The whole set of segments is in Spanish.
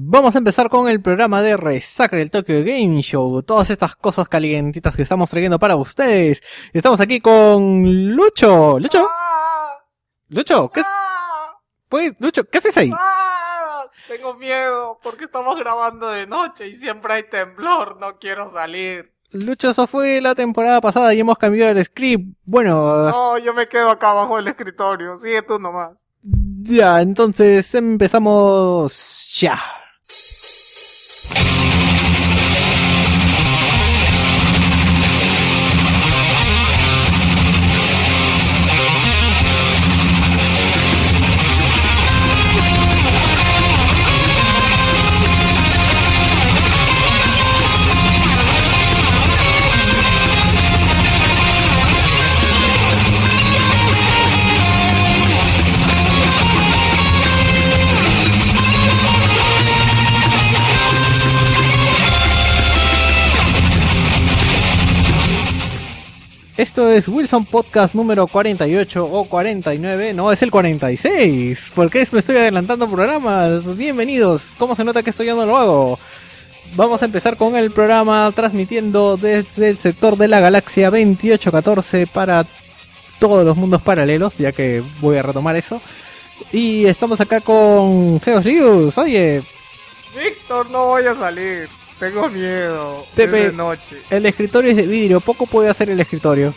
Vamos a empezar con el programa de resaca del Tokyo Game Show. Todas estas cosas calientitas que estamos trayendo para ustedes. Estamos aquí con Lucho. Lucho. Lucho, ¿qué es? Pues, Lucho, ¿qué haces ahí? ¡Ah! Tengo miedo porque estamos grabando de noche y siempre hay temblor. No quiero salir. Lucho, eso fue la temporada pasada y hemos cambiado el script. Bueno, No, yo me quedo acá abajo del escritorio. Sigue tú nomás. ya, entonces empezamos ya. Thank you. Esto es Wilson Podcast número 48 o 49, no, es el 46. ¿Por qué me estoy adelantando programas? Bienvenidos. ¿Cómo se nota que esto ya no lo hago? Vamos a empezar con el programa transmitiendo desde el sector de la galaxia 2814 para todos los mundos paralelos, ya que voy a retomar eso. Y estamos acá con Geos Rius. Oye, Víctor, no voy a salir. Tengo miedo. Pepe. Es de noche. el escritorio es de vidrio, poco puede hacer el escritorio.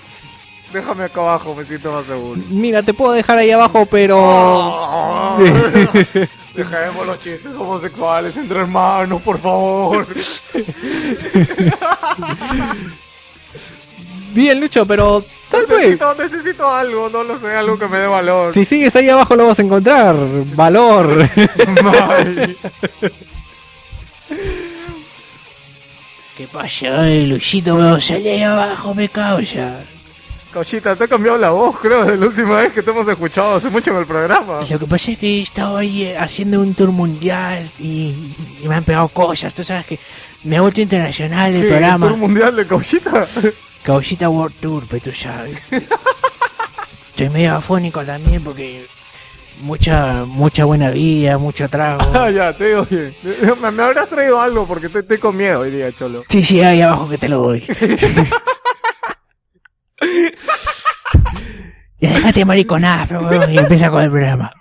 Déjame acá abajo, me siento más seguro. Mira, te puedo dejar ahí abajo, pero... Oh. Dejemos los chistes homosexuales entre hermanos, por favor. Bien, Lucho, pero... Necesito, necesito algo, no lo sé, algo que me dé valor. Si sigues ahí abajo lo vas a encontrar. Valor. ¿Qué pasa, eh? Salí ahí abajo, me causa. Cauchita, te ha cambiado la voz, creo, de la última vez que te hemos escuchado hace mucho en el programa. Lo que pasa es que he estado ahí eh, haciendo un tour mundial y, y me han pegado cosas. Tú sabes que me ha vuelto internacional el ¿Qué, programa. tour mundial de Cauchita? Cauchita World Tour, pero tú sabes. Estoy medio afónico también porque mucha mucha buena vida, mucho trago. ah, ya, te digo bien. Me, me habrás traído algo porque te- estoy con miedo hoy día, cholo. Sí, sí, ahí abajo que te lo doy. ya déjate mariconar, pero y empieza con el programa.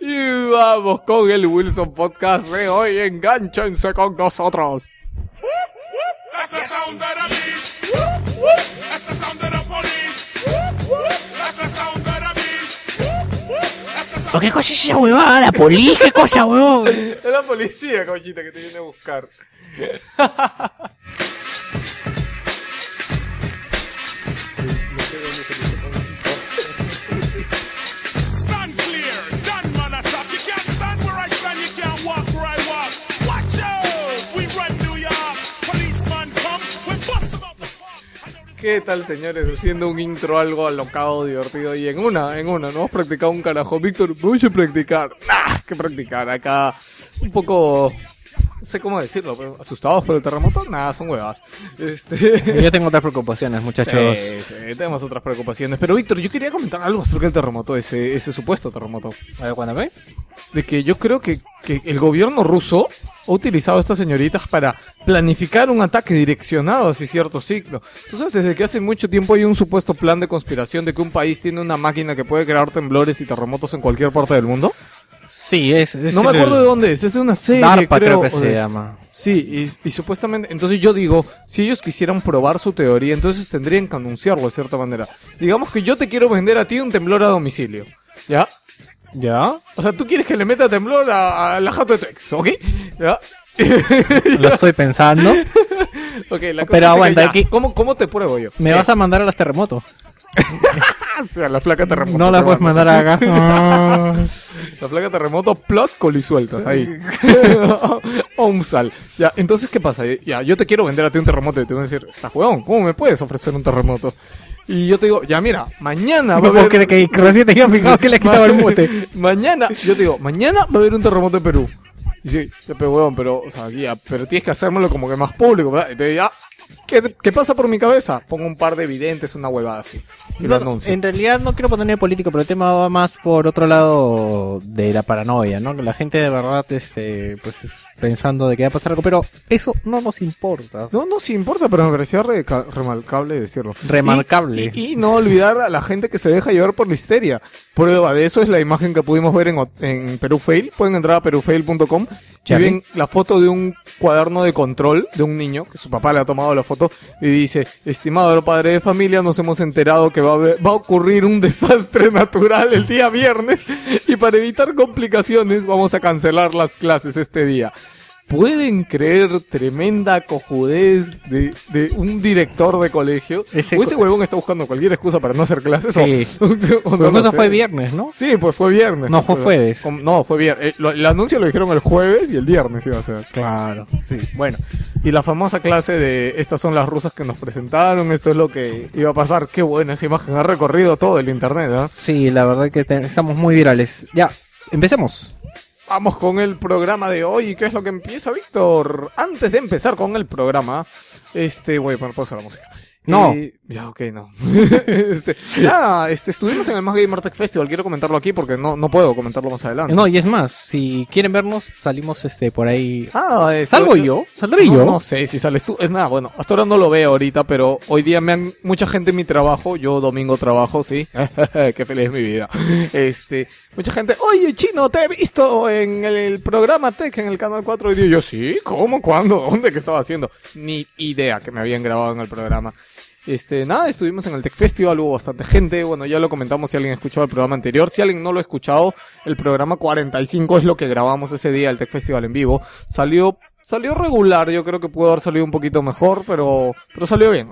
Y vamos con el Wilson Podcast de hoy. Enganchense con nosotros. That's the sound of the beast. That's the sound of the ¿O qué cosa es esa huevada? ¿La poli? ¿Qué cosa, huevón? Es la policía, Cauchita, que te viene a buscar. ¿Qué tal, señores? Haciendo un intro algo alocado, divertido. Y en una, en una, no hemos practicado un carajo. Víctor, voy a practicar. Nah, que practicar. Acá, un poco. No sé cómo decirlo, pero asustados por el terremoto. Nada, son huevas. Este. Yo tengo otras preocupaciones, muchachos. Sí, sí, tenemos otras preocupaciones. Pero, Víctor, yo quería comentar algo acerca del terremoto, ese, ese supuesto terremoto. A ver, cuéntame. De que yo creo que, que el gobierno ruso ha utilizado a estas señoritas para planificar un ataque direccionado hacia cierto ciclo. Tú sabes, desde que hace mucho tiempo hay un supuesto plan de conspiración de que un país tiene una máquina que puede crear temblores y terremotos en cualquier parte del mundo. Sí, es... es no me el- acuerdo de dónde es, es de una serie, DARPA creo, creo. que se de- llama. Sí, y, y supuestamente, entonces yo digo, si ellos quisieran probar su teoría, entonces tendrían que anunciarlo de cierta manera. Digamos que yo te quiero vender a ti un temblor a domicilio, ¿ya? ¿Ya? O sea, tú quieres que le meta temblor a, a la jato de tu ex, ¿ok? ¿Ya? Lo estoy pensando. Ok, la cosa Pero es que aguanta, ya, aquí- ¿Cómo, ¿Cómo te pruebo yo? Me vas a mandar a las terremotos. O sea, la flaca terremoto. No las puedes mandar acá. La placa terremoto plus colisueltas ahí. o un sal. Ya, entonces, ¿qué pasa? Ya, yo te quiero vender a ti un terremoto y te voy a decir, está huevón, ¿cómo me puedes ofrecer un terremoto? Y yo te digo, ya mira, mañana va a No haber... creer que recién te había fijado que le quitaba el mute. mañana, yo te digo, mañana va a haber un terremoto en Perú. Y sí, pero huevón, pero, o sea, pero tienes que hacérmelo como que más público, ¿verdad? Entonces ya, ¿Qué, qué pasa por mi cabeza? Pongo un par de evidentes, una huevada así. Y lo No, anuncio. en realidad no quiero ponerme político, pero el tema va más por otro lado de la paranoia, ¿no? Que la gente de verdad este, pues es pensando de que va a pasar algo, pero eso no nos importa. No, no, sí importa, pero me parecía reca- remarcable decirlo. Remarcable. Y, y- y no olvidar a la gente que se deja llevar por la histeria. Prueba de eso es la imagen que pudimos ver en, en Perú Fail. Pueden entrar a perufail.com y ven la foto de un cuaderno de control de un niño, que su papá le ha tomado la foto, y dice, estimado padre de familia, nos hemos enterado que va a, ocurrir un desastre natural el día viernes y para evitar complicaciones vamos a cancelar las clases este día. ¿Pueden creer tremenda cojudez de, de un director de colegio? Ese o ese huevón está buscando cualquier excusa para no hacer clases. Sí. o- o no eso sé. fue viernes, ¿no? Sí, pues fue viernes. No, fue jueves. No, fue viernes. Eh, el anuncio lo dijeron el jueves y el viernes iba a ser. Claro, sí. Bueno, Y la famosa clase de estas son las rusas que nos presentaron, esto es lo que iba a pasar. Qué buena esa imagen, ha recorrido todo el internet. ¿ah? sí, la verdad que te- estamos muy virales. Ya, empecemos. Vamos con el programa de hoy. ¿Qué es lo que empieza, Víctor? Antes de empezar con el programa, este, voy a poner pausa la música. No. Eh, ya, ok, no. este, nada, este, estuvimos en el Más Gamer Tech Festival. Quiero comentarlo aquí porque no, no puedo comentarlo más adelante. No, y es más, si quieren vernos, salimos este por ahí. Ah, ¿Salgo yo? ¿Saldré no, yo? No sé si sales tú. Es nada, bueno, hasta ahora no lo veo ahorita, pero hoy día me han mucha gente en mi trabajo. Yo domingo trabajo, sí. Qué feliz es mi vida. Este, mucha gente, oye, chino, te he visto en el programa Tech en el canal 4. Y digo yo, sí, ¿cómo? ¿Cuándo? ¿Dónde? ¿Qué estaba haciendo? Ni idea que me habían grabado en el programa. Este, nada, estuvimos en el Tech Festival, hubo bastante gente. Bueno, ya lo comentamos si alguien escuchó el programa anterior. Si alguien no lo ha escuchado, el programa 45 es lo que grabamos ese día, el Tech Festival en vivo. Salió, salió regular, yo creo que pudo haber salido un poquito mejor, pero, pero salió bien.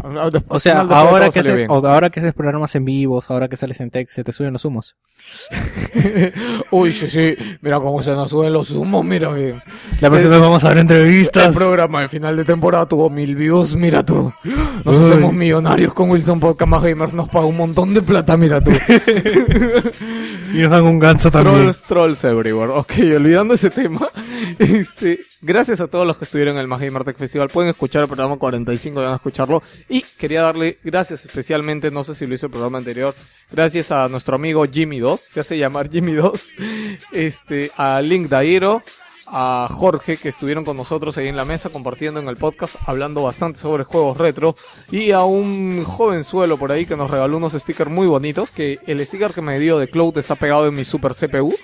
O sea, ahora que, o ahora que haces programas en vivos, ahora que sales en tech, se te suben los humos. Uy, sí, sí, mira cómo se nos suben los humos, mira bien. La próxima vez vamos a ver El entrevistas. programa de final de temporada tuvo mil views, mira tú. Nos Uy. hacemos millonarios con Wilson Podcast más Gamers, nos paga un montón de plata, mira tú. Y nos dan un ganso Trolls, trolls everywhere. Ok, olvidando ese tema, este, gracias a todos los que estuvieron en el Más Gamer Festival. Pueden escuchar el programa 45, van a escucharlo. Y quería darle gracias especialmente, no sé si lo hizo el programa anterior, gracias a nuestro amigo Jimmy 2, se hace llamar Jimmy 2, este, a Link Dairo, a Jorge que estuvieron con nosotros ahí en la mesa compartiendo en el podcast, hablando bastante sobre juegos retro y a un jovenzuelo por ahí que nos regaló unos stickers muy bonitos, que el sticker que me dio de Cloud está pegado en mi super CPU.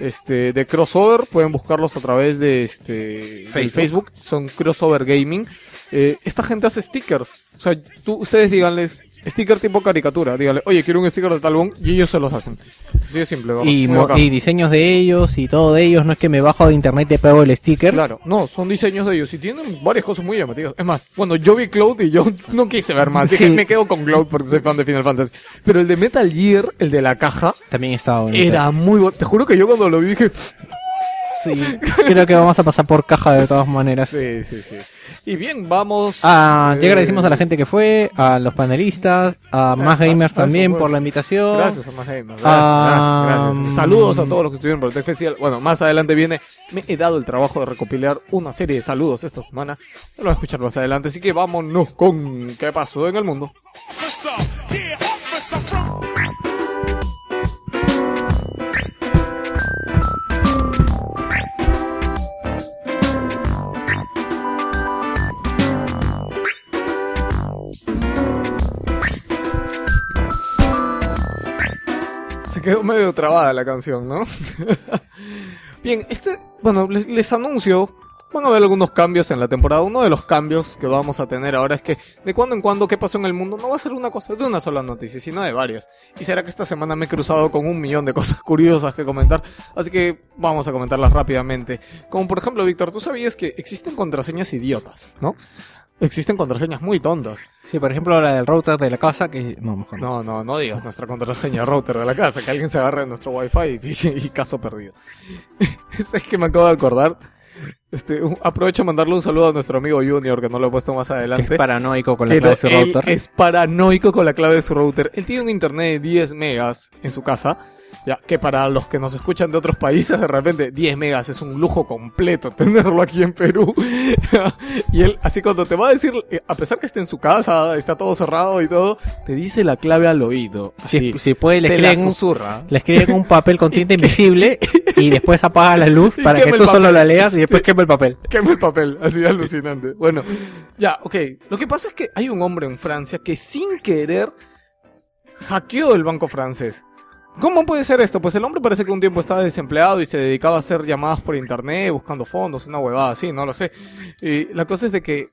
Este, de crossover, pueden buscarlos a través de este Facebook. Facebook, son crossover gaming. Eh, esta gente hace stickers, o sea, tú, ustedes díganles sticker tipo caricatura, díganle, oye, quiero un sticker de talón y ellos se los hacen. Así de simple. Y, y diseños de ellos y todo de ellos. No es que me bajo de internet y te pego el sticker. Claro, no, son diseños de ellos y tienen varias cosas muy llamativas. Es más, cuando yo vi Cloud y yo no quise ver más, dije, Sí. me quedo con Cloud porque soy fan de Final Fantasy. Pero el de Metal Gear, el de la caja, También estaba bonito. era muy bueno. Te juro que yo cuando lo vi dije, Sí. Creo que vamos a pasar por caja de todas maneras. sí, sí, sí. Y bien, vamos. Ah, eh, ya agradecimos a la gente que fue, a los panelistas, a más gamers también pues. por la invitación. Gracias a más gamers, gracias, Ah, gracias, gracias. Saludos a todos los que estuvieron por el Tech Festival. Bueno, más adelante viene. Me he dado el trabajo de recopilar una serie de saludos esta semana. Lo voy a escuchar más adelante. Así que vámonos con qué pasó en el mundo. Quedó medio trabada la canción, ¿no? Bien, este, bueno, les, anuncio, van a haber algunos cambios en la temporada. Uno de los cambios que vamos a tener ahora es que de cuando en cuando qué pasó en el mundo no va a ser una cosa de una sola noticia, sino de varias. Y será que esta semana me he cruzado con un millón de cosas curiosas que comentar, así que vamos a comentarlas rápidamente. Como por ejemplo, Víctor, tú sabías que existen contraseñas idiotas, ¿no? Existen contraseñas muy tontas. Sí, por ejemplo, la del router de la casa, que no, mejor no. No, no, no digas nuestra contraseña router de la casa, que alguien se agarre de nuestro wifi y, y caso perdido. es que me acabo de acordar. Este, un- aprovecho a mandarle un saludo a nuestro amigo Junior, que no lo he puesto más Que adelante. es paranoico con la Pero clave de su él router. es paranoico con la clave de su router. Él tiene un internet de 10 megas en su casa. Ya, que para los que nos escuchan de otros países, de repente 10 megas es un lujo completo tenerlo aquí en Perú. y él, así cuando te va a decir, eh, a pesar que esté en su casa, está todo cerrado y todo, te dice la clave al oído. Así, Si, si puede, le escriben, susurra. le escriben un papel con tinta invisible y después apaga la luz para que tú solo la leas y después quema el papel. Quema el papel, así de alucinante. Bueno, ya, ok. Lo que pasa es que hay un hombre en Francia que sin querer hackeó el banco francés. ¿Cómo puede ser esto? Pues el hombre parece que un tiempo estaba desempleado y se dedicaba a hacer llamadas por internet, buscando fondos, una huevada así, no lo sé. Y la cosa es de que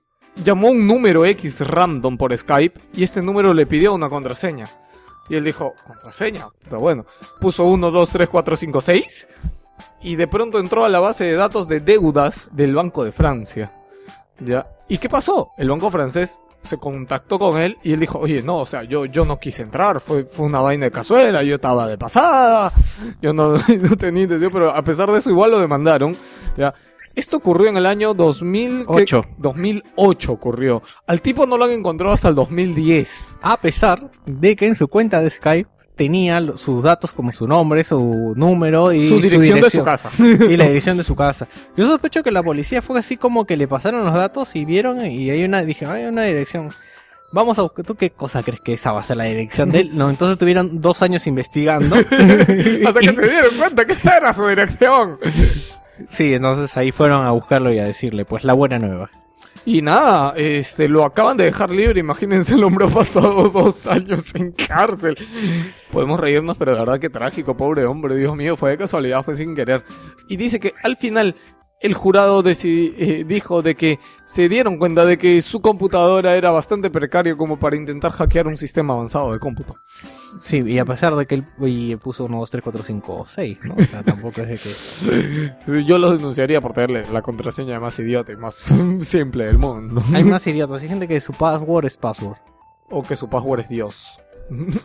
llamó un número X random por Skype y este número le pidió una contraseña. Y él dijo, ¿contraseña? Está bueno. Puso 1, 2, 3, 4, 5, 6 y de pronto entró a la base de datos de deudas del Banco de Francia. ¿Ya? ¿Y qué pasó? El banco francés se contactó con él y él dijo, oye, no, o sea, yo, yo no quise entrar, fue, fue una vaina de cazuela, yo estaba de pasada, yo no, no tenía intención, pero a pesar de eso igual lo demandaron. ¿ya? Esto ocurrió en el año 2000, ¿qué? Ocho. 2008 ocurrió. Al tipo no lo han encontrado hasta el 2010. A pesar de que en su cuenta de Skype tenía sus datos como su nombre, su número y su dirección de su casa. y la dirección de su casa. Yo sospecho que la policía fue así como que le pasaron los datos y vieron y hay una, dije, hay una dirección. Vamos a buscar, ¿tú qué cosa crees que esa va a ser la dirección de él? No, entonces tuvieron dos años investigando. Hasta que se dieron cuenta que esta era su dirección. sí, entonces ahí fueron a buscarlo y a decirle, pues la buena nueva. Y nada, este, lo acaban de dejar libre. Imagínense, el hombre ha pasado dos años en cárcel. Podemos reírnos, pero de verdad que trágico, pobre hombre. Dios mío, fue de casualidad, fue sin querer. Y dice que al final el jurado eh, dijo de que se dieron cuenta de que su computadora era bastante precario como para intentar hackear un sistema avanzado de cómputo. Sí, y a pesar de que él puso 1, 2, 3, 4, 5, 6, ¿no? O sea, tampoco es de que... Sí, Yo lo denunciaría por tenerle la contraseña más idiota y más simple del mundo. Hay más idiotas, hay gente que su password es password. O que su password es Dios.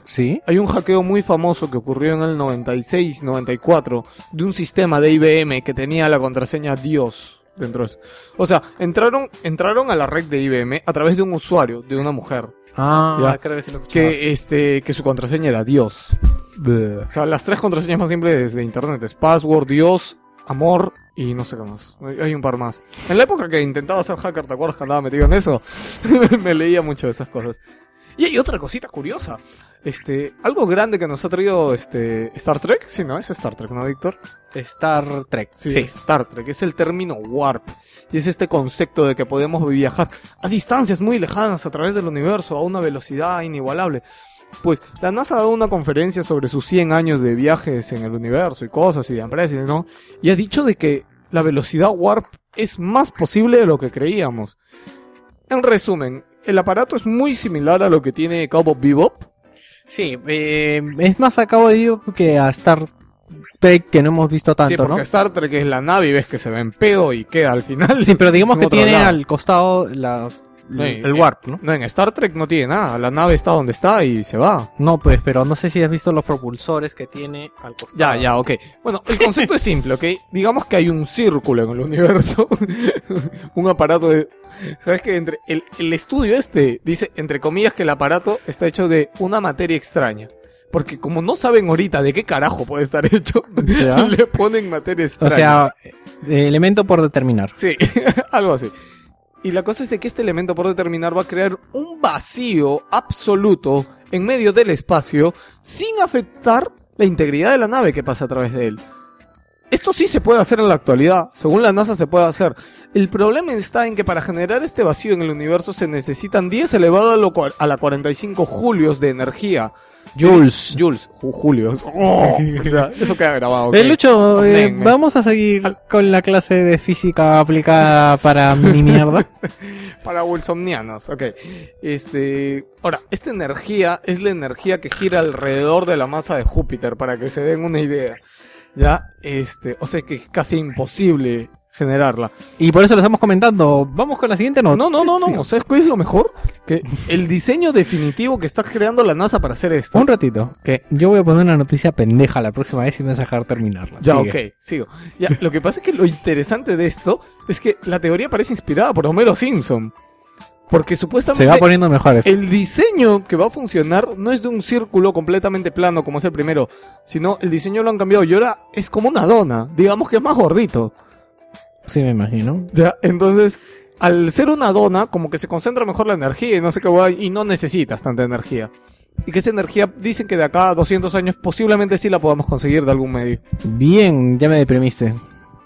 ¿Sí? Hay un hackeo muy famoso que ocurrió en el 96-94 de un sistema de IBM que tenía la contraseña Dios dentro de eso. O sea, entraron, entraron a la red de IBM a través de un usuario, de una mujer, Ah, Ya. creo que sí lo que, este, que su contraseña era Dios. O sea, las tres contraseñas más simples de internet es password, Dios, amor y no sé qué más. Hay- Hay un par más. En la época que intentaba ser hacker, ¿te acuerdas que andaba metido en eso? Me leía mucho de esas cosas. Y hay otra cosita curiosa. Este, algo grande que nos ha traído este Star Trek, sí, no es Star Trek, ¿no, Víctor? Star Trek. Sí, Star Trek, es el término warp. Y es este concepto de que podemos viajar a distancias muy lejanas a través del universo a una velocidad inigualable. Pues la NASA ha dado una conferencia sobre sus 100 años de viajes en el universo y cosas y de empresas, ¿no? Y ha dicho de que la velocidad warp es más posible de lo que creíamos. En resumen, el aparato es muy similar a lo que tiene Cowboy Bebop, Sí, eh, es más a cabo de digo que a Star Trek que no hemos visto sí, tanto, porque ¿no? Star Trek es la nave y ves que se ve en pedo y queda al final. Sí, pero digamos que tiene lado. al costado la, El warp, ¿no? No, en Star Trek no tiene nada. La nave está donde está y se va. No, pues, pero no sé si has visto los propulsores que tiene al costado. Ya, ya, ok. Bueno, el concepto es simple, ¿ok? Digamos que hay un círculo en el universo. un aparato de... ¿Sabes qué? Entre el, el estudio este dice, entre comillas, que el aparato está hecho de una materia extraña. Porque como no saben ahorita de qué carajo puede estar hecho, Ya. le ponen materia O extraña. sea, eh, elemento por determinar. Sí, algo así. Y la cosa es de que este elemento por determinar va a crear un vacío absoluto en medio del espacio sin afectar la integridad de la nave que pasa a través de él. Esto sí se puede hacer en la actualidad, según la NASA se puede hacer. El problema está en que para generar este vacío en el universo se necesitan 10 elevado a, la 45 julios de energía. Jules. Jules, ju- julios. Oh, eso queda grabado. ok. Eh, Lucho, eh, men. vamos a seguir con la clase de física aplicada para mini mierda. Para wilsonianos, ok. Este, ahora, esta energía es la energía que gira alrededor de la masa de Júpiter, para que se den una idea. Ya, este, o sea que es casi imposible generarla. Y por eso lo estamos comentando. Vamos con la siguiente nota. No, no, no, no. ¿Sabes cuál es lo mejor? Que el diseño definitivo que está creando la NASA para hacer esto. Un ratito. ¿Qué? Yo voy a poner una noticia pendeja la próxima vez y me vas a dejar terminarla. Ya, Sigue. ok, sigo. Ya, lo que pasa es que lo interesante de esto es que la teoría parece inspirada por Homero Simpson. Porque supuestamente Se va poniendo mejor esto. el diseño que va a funcionar no es de un círculo completamente plano como es el primero, sino el diseño lo han cambiado y ahora es como una dona, digamos que es más gordito. Sí, me imagino. Ya, entonces, al ser una dona, como que se concentra mejor la energía y no sé qué y no necesitas tanta energía. Y que esa energía, dicen que de acá a 200 años posiblemente sí la podamos conseguir de algún medio. Bien, ya me deprimiste.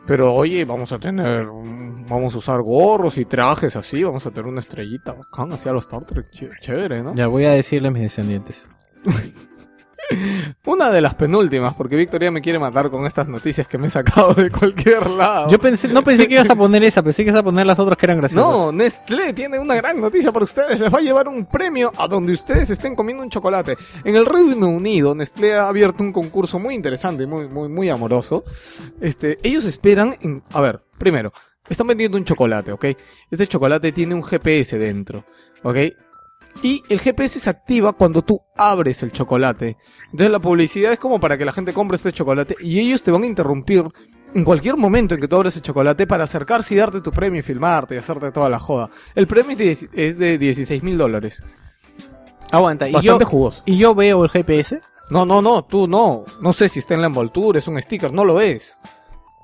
Pero oye, vamos a tener, vamos a usar gorros y trajes así, vamos a tener una estrellita bacán, así a los Star Trek, ch- chévere, ¿no? Ya voy a decirle a mis descendientes. Una de las penúltimas, porque Victoria me quiere matar con estas noticias que me he sacado de cualquier lado. Yo pensé, no pensé que ibas a poner esa, pensé que ibas a poner las otras que eran graciosas. No, Nestlé tiene una gran noticia para ustedes. Les va a llevar un premio a donde ustedes estén comiendo un chocolate. En el Reino Unido, Nestlé ha abierto un concurso muy interesante y muy, muy, muy amoroso. Este, ellos esperan en, a ver, primero, están vendiendo un chocolate, ¿ok? Este chocolate tiene un GPS dentro, ¿ok? Y el GPS se activa cuando tú abres el chocolate. Entonces la publicidad es como para que la gente compre este chocolate y ellos te van a interrumpir en cualquier momento en que tú abres el chocolate para acercarse y darte tu premio y filmarte y hacerte toda la joda. El premio es de, dieci- es de 16 mil dólares. Aguanta, y yo, Bastante jugoso. y yo veo el GPS. No, no, no, tú no. No sé si está en la envoltura, es un sticker, no lo es.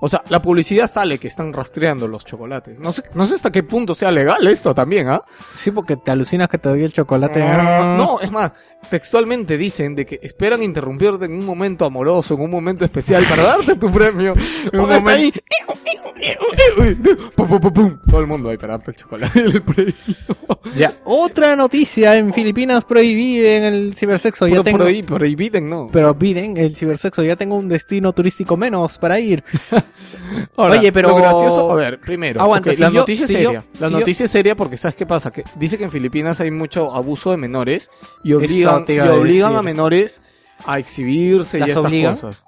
O sea, la publicidad sale que están rastreando los chocolates. No sé, no sé hasta qué punto sea legal esto también, ¿ah? Sí, porque te alucinas que te doy el chocolate. No, es más, textualmente dicen de que esperan interrumpirte en un momento amoroso, en un momento especial para darte tu premio. Un está momento- ahí. Todo el mundo ahí para darte el chocolate el premio. Ya. Otra noticia, en Filipinas prohíben el cibersexo. Ya Pero tengo, prohí- prohibiden, ¿no? pero piden el cibersexo. Ya tengo un destino turístico menos para ir. Ahora, Oye, pero- Lo gracioso, a ver, primero, Aguanta, ok, si la yo- noticia si es yo- seria. la si yo- noticia es seria porque ¿sabes qué pasa? Que dice que en Filipinas hay mucho abuso de menores y obligan, y a menores a exhibirse y ¿Las estas obligan? cosas.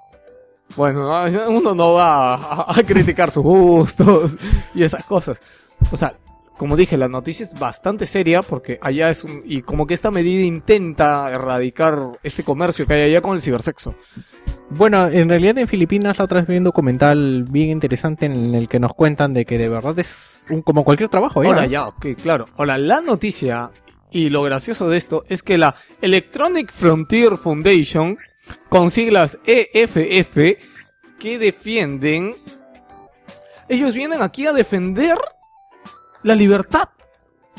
Bueno, no, uno no va a, a criticar sus gustos y esas cosas. O sea, como dije, la noticia es bastante seria porque allá es un... Y como que esta medida intenta erradicar este comercio que hay allá con el cibersexo. Bueno, en realidad en Filipinas la otra vez vi un documental bien interesante en el que nos cuentan de que de verdad es un, como cualquier trabajo. ¿eh? Ahora ya, ok, claro. Ahora, la noticia y lo gracioso de esto es que la Electronic Frontier Foundation, con siglas EFF, que defienden... Ellos vienen aquí a defender la libertad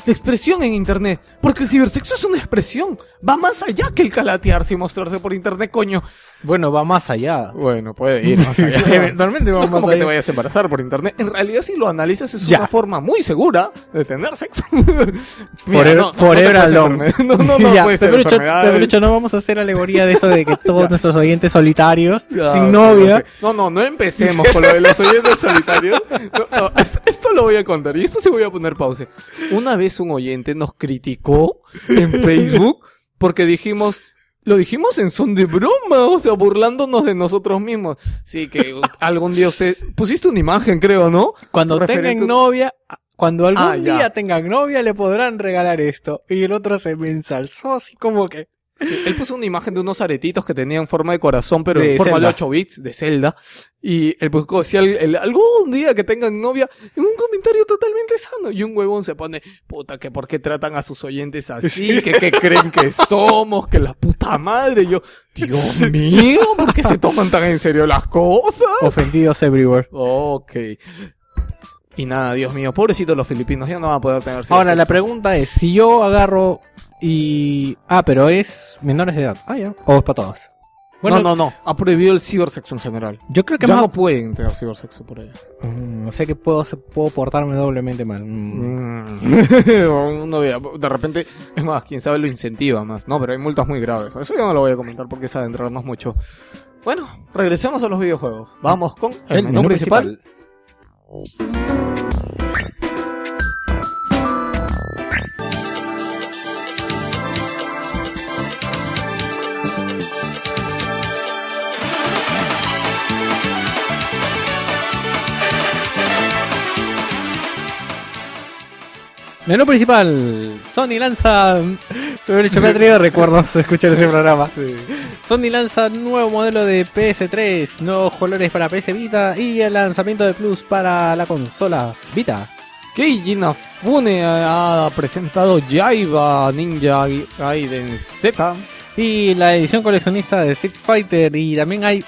de expresión en Internet. Porque el cibersexo es una expresión. Va más allá que el calatearse y mostrarse por Internet, coño. Bueno, va más allá. Bueno, puede ir más allá. Eventualmente No va es más como que te allá. vayas a embarazar por internet. En realidad, si lo analizas, es Ya. una forma muy segura de tener sexo. Forever- forever alone. No, no, no, Ya, puede ser no vamos a hacer alegoría de eso de que todos nuestros oyentes solitarios, Ya, sin novia. No, no, no empecemos con lo de los oyentes solitarios. No, no, esto, esto lo voy a contar y esto sí voy a poner pausa. Una vez un oyente nos criticó en Facebook porque dijimos, lo dijimos en son de broma, o sea, burlándonos de nosotros mismos. Sí, que algún día usted pusiste una imagen, creo, ¿no? cuando Referente- tengan novia, cuando algún Ah, día tengan novia le podrán regalar esto. Y el otro se me ensalzó así como que... Sí, él puso una imagen de unos aretitos que tenían forma de corazón, pero De en forma Zelda. de 8 bits, de Zelda. Y él buscó si al- el- algún día que tengan novia, en un comentario totalmente sano. Y un huevón se pone, puta, que por qué tratan a sus oyentes así, que qué creen que somos, que la puta madre. Y yo, Dios mío, ¿por qué se toman tan en serio las cosas? Ofendidos everywhere. Ok. Y nada, Dios mío, pobrecitos los filipinos, ya no van a poder tener Ahora, la pregunta es, si yo agarro y... Ah, pero es menores de edad. Ah, ya. O es para todas. Bueno, no, no, no, ha prohibido el cibersexo en general. yo creo que Ya más... no pueden tener cibersexo por ahí. Mm, o sea que puedo, puedo portarme doblemente mal. Mm. Mm. No vea, de repente, es más, quién sabe lo incentiva más. No, pero hay multas muy graves. Eso yo no lo voy a comentar porque es adentrarnos mucho. Bueno, regresemos a los videojuegos. Vamos con el, menú, principal. Menú principal. Sony lanza... Hecho me ha traído recuerdos escuchar ese programa. Sí. Sony lanza nuevo modelo de PS3, nuevos colores para PS Vita y el lanzamiento de Plus para la consola Vita. Keiji Inafune ha presentado Jaiba Ninja Gaiden Z. Y la edición coleccionista de Street Fighter. Y también hay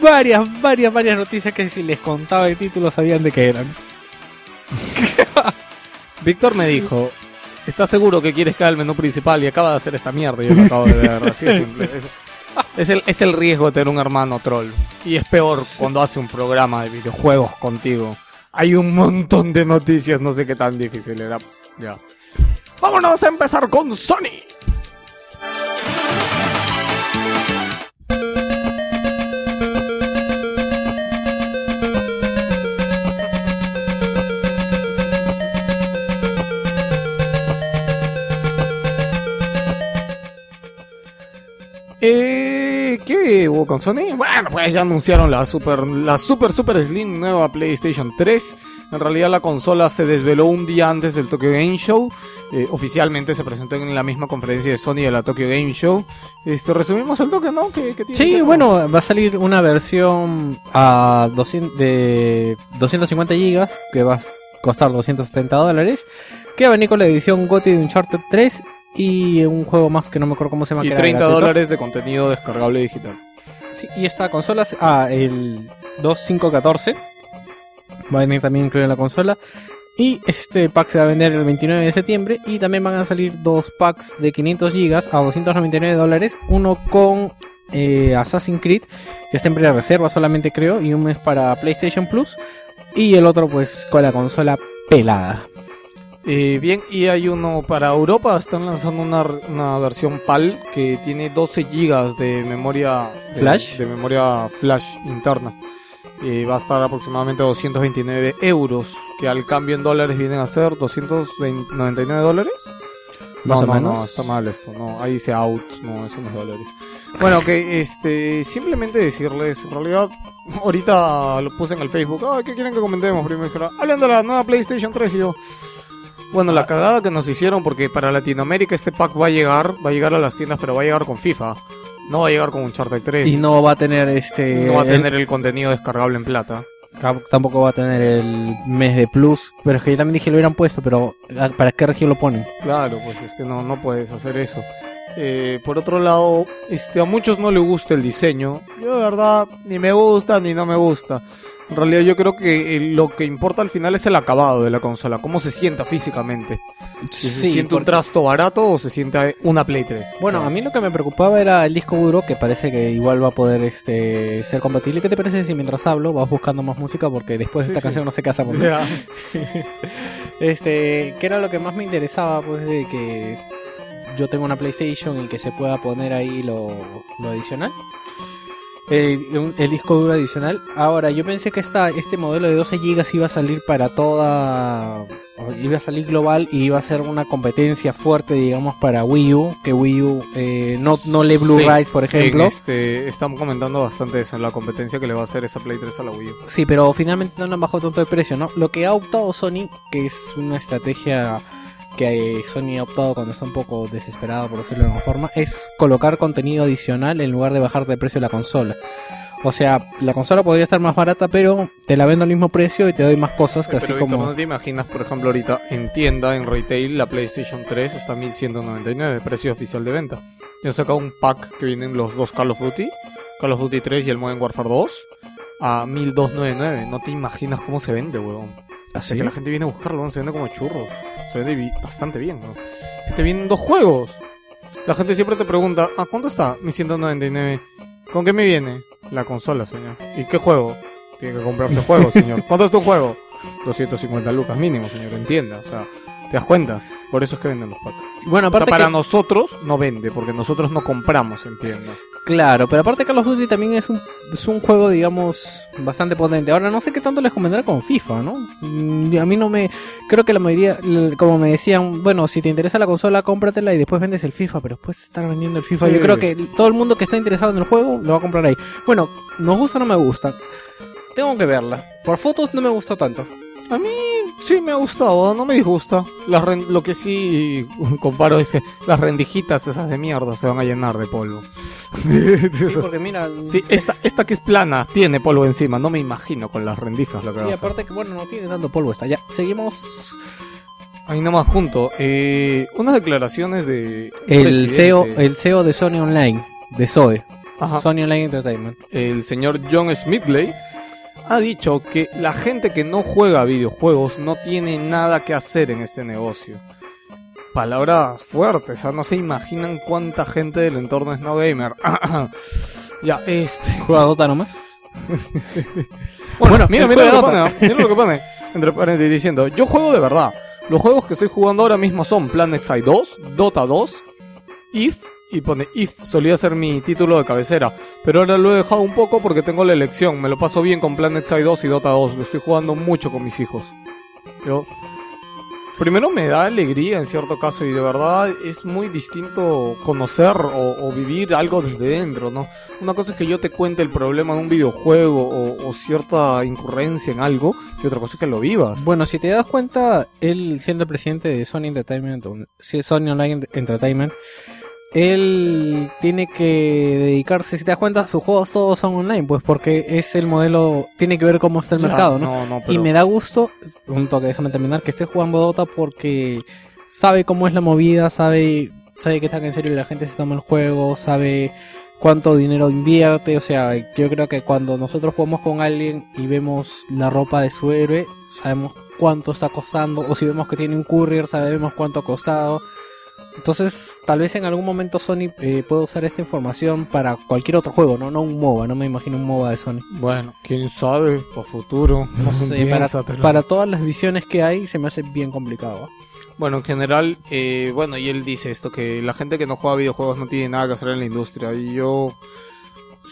varias, varias, varias noticias que si les contaba el título sabían de qué eran. Víctor me dijo, ¿estás seguro que quieres que haga el menú principal? Y acaba de hacer esta mierda. y Yo lo acabo de ver, así de simple. Es, el, es el riesgo de tener un hermano troll. Y es peor cuando hace un programa de videojuegos contigo. Hay un montón de noticias, no sé qué tan difícil era. Ya. Vámonos a empezar con Sony. Eh, ¿Qué hubo con Sony? Bueno, pues ya anunciaron la super, la super, super slim nueva PlayStation 3. En realidad la consola se desveló un día antes del Tokyo Game Show. Eh, oficialmente se presentó en la misma conferencia de Sony de la Tokyo Game Show. Este, resumimos el toque, ¿no? ¿Qué, qué tiene Sí, que- bueno, va a salir una versión a 200, de 250 gigas que va a costar 270 dólares. Que va a venir con la edición GOTY de Uncharted 3 y un juego más que no me acuerdo cómo se llama. Y que era 30 gratuito. dólares de contenido descargable digital. Sí, y esta consola, ah, el 2514 va a venir también incluido en la consola. Y este pack se va a vender el 29 de septiembre. Y también van a salir dos packs de 500 gigas a 299 dólares. Uno con eh, Assassin's Creed, que está en pre-reserva solamente creo. Y un mes para PlayStation Plus. Y el otro pues con la consola pelada. Eh, bien, y hay uno para Europa, están lanzando una, una versión PAL que tiene 12 GB de memoria de- Flash. de, memoria flash interna. Eh, va a estar aproximadamente 229 euros, que al cambio en dólares vienen a ser 299 dólares. Más no, o no, menos. no, está mal esto, no, ahí dice out, no, eso no es dólares. Bueno, que este, simplemente decirles, en realidad, ahorita lo puse en el Facebook, ah, ¿qué quieren que comentemos? Primero dijeron, hablan de la nueva PlayStation 3 y yo, bueno, la cagada que nos hicieron, porque para Latinoamérica este pack va a llegar, va a llegar a las tiendas, pero va a llegar con FIFA, no va a llegar con Uncharted 3, Y no va a tener este. no va a tener el contenido descargable en plata. Tam- Tampoco va a tener el mes de plus. Pero es que yo también dije lo hubieran puesto. Pero ah, ¿para qué región lo ponen? Claro, pues es que no, no puedes hacer eso. Eh, por otro lado, este, a muchos no les gusta el diseño. Yo de verdad ni me gusta ni no me gusta. En realidad yo creo que eh, lo que importa al final es el acabado de la consola, cómo se sienta físicamente. Si se siente un trasto barato o se siente una Play 3. Bueno, a mí lo que me preocupaba era el disco duro, que parece que igual va a poder este ser compatible. ¿Qué te parece si mientras hablo vas buscando más música? Porque después de Sí, esta sí. canción no qué hacer. ¿no? Ya. Este, que era lo que más me interesaba, pues, de que yo tengo una PlayStation y que se pueda poner ahí lo, lo adicional. El, el disco duro adicional. Ahora, yo pensé que esta, este modelo de 12 GB iba a salir para toda. iba a salir global y iba a ser una competencia fuerte, digamos, para Wii U. Que Wii U eh, no, no lee Sí, Blu-rays, por ejemplo. Este, están comentando bastante eso en la competencia que le va a hacer esa Play 3 a la Wii U. Sí, pero finalmente no le han bajado tanto el precio, ¿no? Lo que ha optado Sony, que es una estrategia que Sony ha optado cuando está un poco desesperado, por decirlo de alguna forma, es colocar contenido adicional en lugar de bajar de precio la consola. O sea, la consola podría estar más barata, pero te la vendo al mismo precio y te doy más cosas, que Pero así Víctor, como... ¿no te imaginas, por ejemplo, ahorita en tienda, en retail, la PlayStation 3 está a 1199, precio oficial de venta? Y han sacado un pack que vienen los dos Call of Duty, Call of Duty 3 y el Modern Warfare 2, a 1299. No te imaginas cómo se vende. O ¿Así? sea, que la gente viene a buscarlo, huevón, se vende como churros. Se vende bastante bien. Que te vienen dos juegos. La gente siempre te pregunta, ¿a cuánto está? 1199. ¿Con qué me viene? La consola, señor. ¿Y qué juego? Tiene que comprarse juego, señor. ¿Cuánto es tu juego? 250 lucas mínimo, señor. Entienda. O sea, ¿te das cuenta? Por eso es que venden los packs. Bueno, O sea, aparte para que- nosotros no vende, porque nosotros no compramos en tienda. Claro, pero aparte Call of Duty también es un, es un juego, digamos, bastante potente. Ahora no sé qué tanto les convendrá con FIFA, ¿no? Mm, A mí no me... Creo que la mayoría, como me decían, bueno, si te interesa la consola, cómpratela y después vendes el FIFA, pero después estar vendiendo el FIFA. Sí. Yo creo que todo el mundo que está interesado en el juego lo va a comprar ahí. Bueno, nos gusta o no me gusta. Tengo que verla. Por fotos no me gustó tanto. A mí sí me ha gustado, no me disgusta. Las ren- lo que sí comparo es que las rendijitas esas de mierda se van a llenar de polvo. Sí, porque mira... Sí, esta, esta que es plana tiene polvo encima. No me imagino con las rendijas lo que va Sí, a hacer. aparte que bueno, no tiene tanto polvo esta. Ya, seguimos ahí nomás junto. Eh, unas declaraciones de... El presidente, CEO, el CEO de Sony Online, de Zoe, Ajá. Sony Online Entertainment. el señor John Smithley ha dicho que la gente que no juega videojuegos no tiene nada que hacer en este negocio. Palabras fuertes, ¿ah? no se imaginan cuánta gente del entorno es no gamer. ya, este. ¿Juega Dota nomás? Bueno, Bueno, mira, mira lo, que pone, mira lo que pone. Entre paréntesis diciendo, yo juego de verdad. Los juegos que estoy jugando ahora mismo son Planet Side 2, Dota 2, If, y pone If, solía ser mi título de cabecera. Pero ahora lo he dejado un poco porque tengo la elección. Me lo paso bien con Planet Side 2 y Dota 2. Lo estoy jugando mucho con mis hijos. Yo... Primero me da alegría en cierto caso y de verdad es muy distinto conocer o, vivir algo desde dentro, ¿no? Una cosa es que yo te cuente el problema de un videojuego o, cierta incurrencia en algo y otra cosa es que lo vivas. Bueno, si te das cuenta, él siendo presidente de Sony Entertainment, Sony Online Entertainment, él tiene que dedicarse, si te das cuenta, sus juegos todos son online, pues porque es el modelo, tiene que ver cómo está el mercado, ¿no? No, no, Y pero- me da gusto, un toque, déjame terminar, que esté jugando Dota porque sabe cómo es la movida, sabe, sabe que tan en serio la gente se toma el juego, sabe cuánto dinero invierte, o sea, yo creo que cuando nosotros jugamos con alguien y vemos la ropa de su héroe, sabemos cuánto está costando, o si vemos que tiene un courier, sabemos cuánto ha costado. Entonces, tal vez en algún momento Sony eh, pueda usar esta información para cualquier otro juego, ¿no? No un MOBA, no me imagino un MOBA de Sony. Bueno, quién sabe, para futuro. No sé, para, para todas las visiones que hay se me hace bien complicado. Bueno, en general, eh, bueno, y él dice esto, que la gente que no juega videojuegos no tiene nada que hacer en la industria. Y yo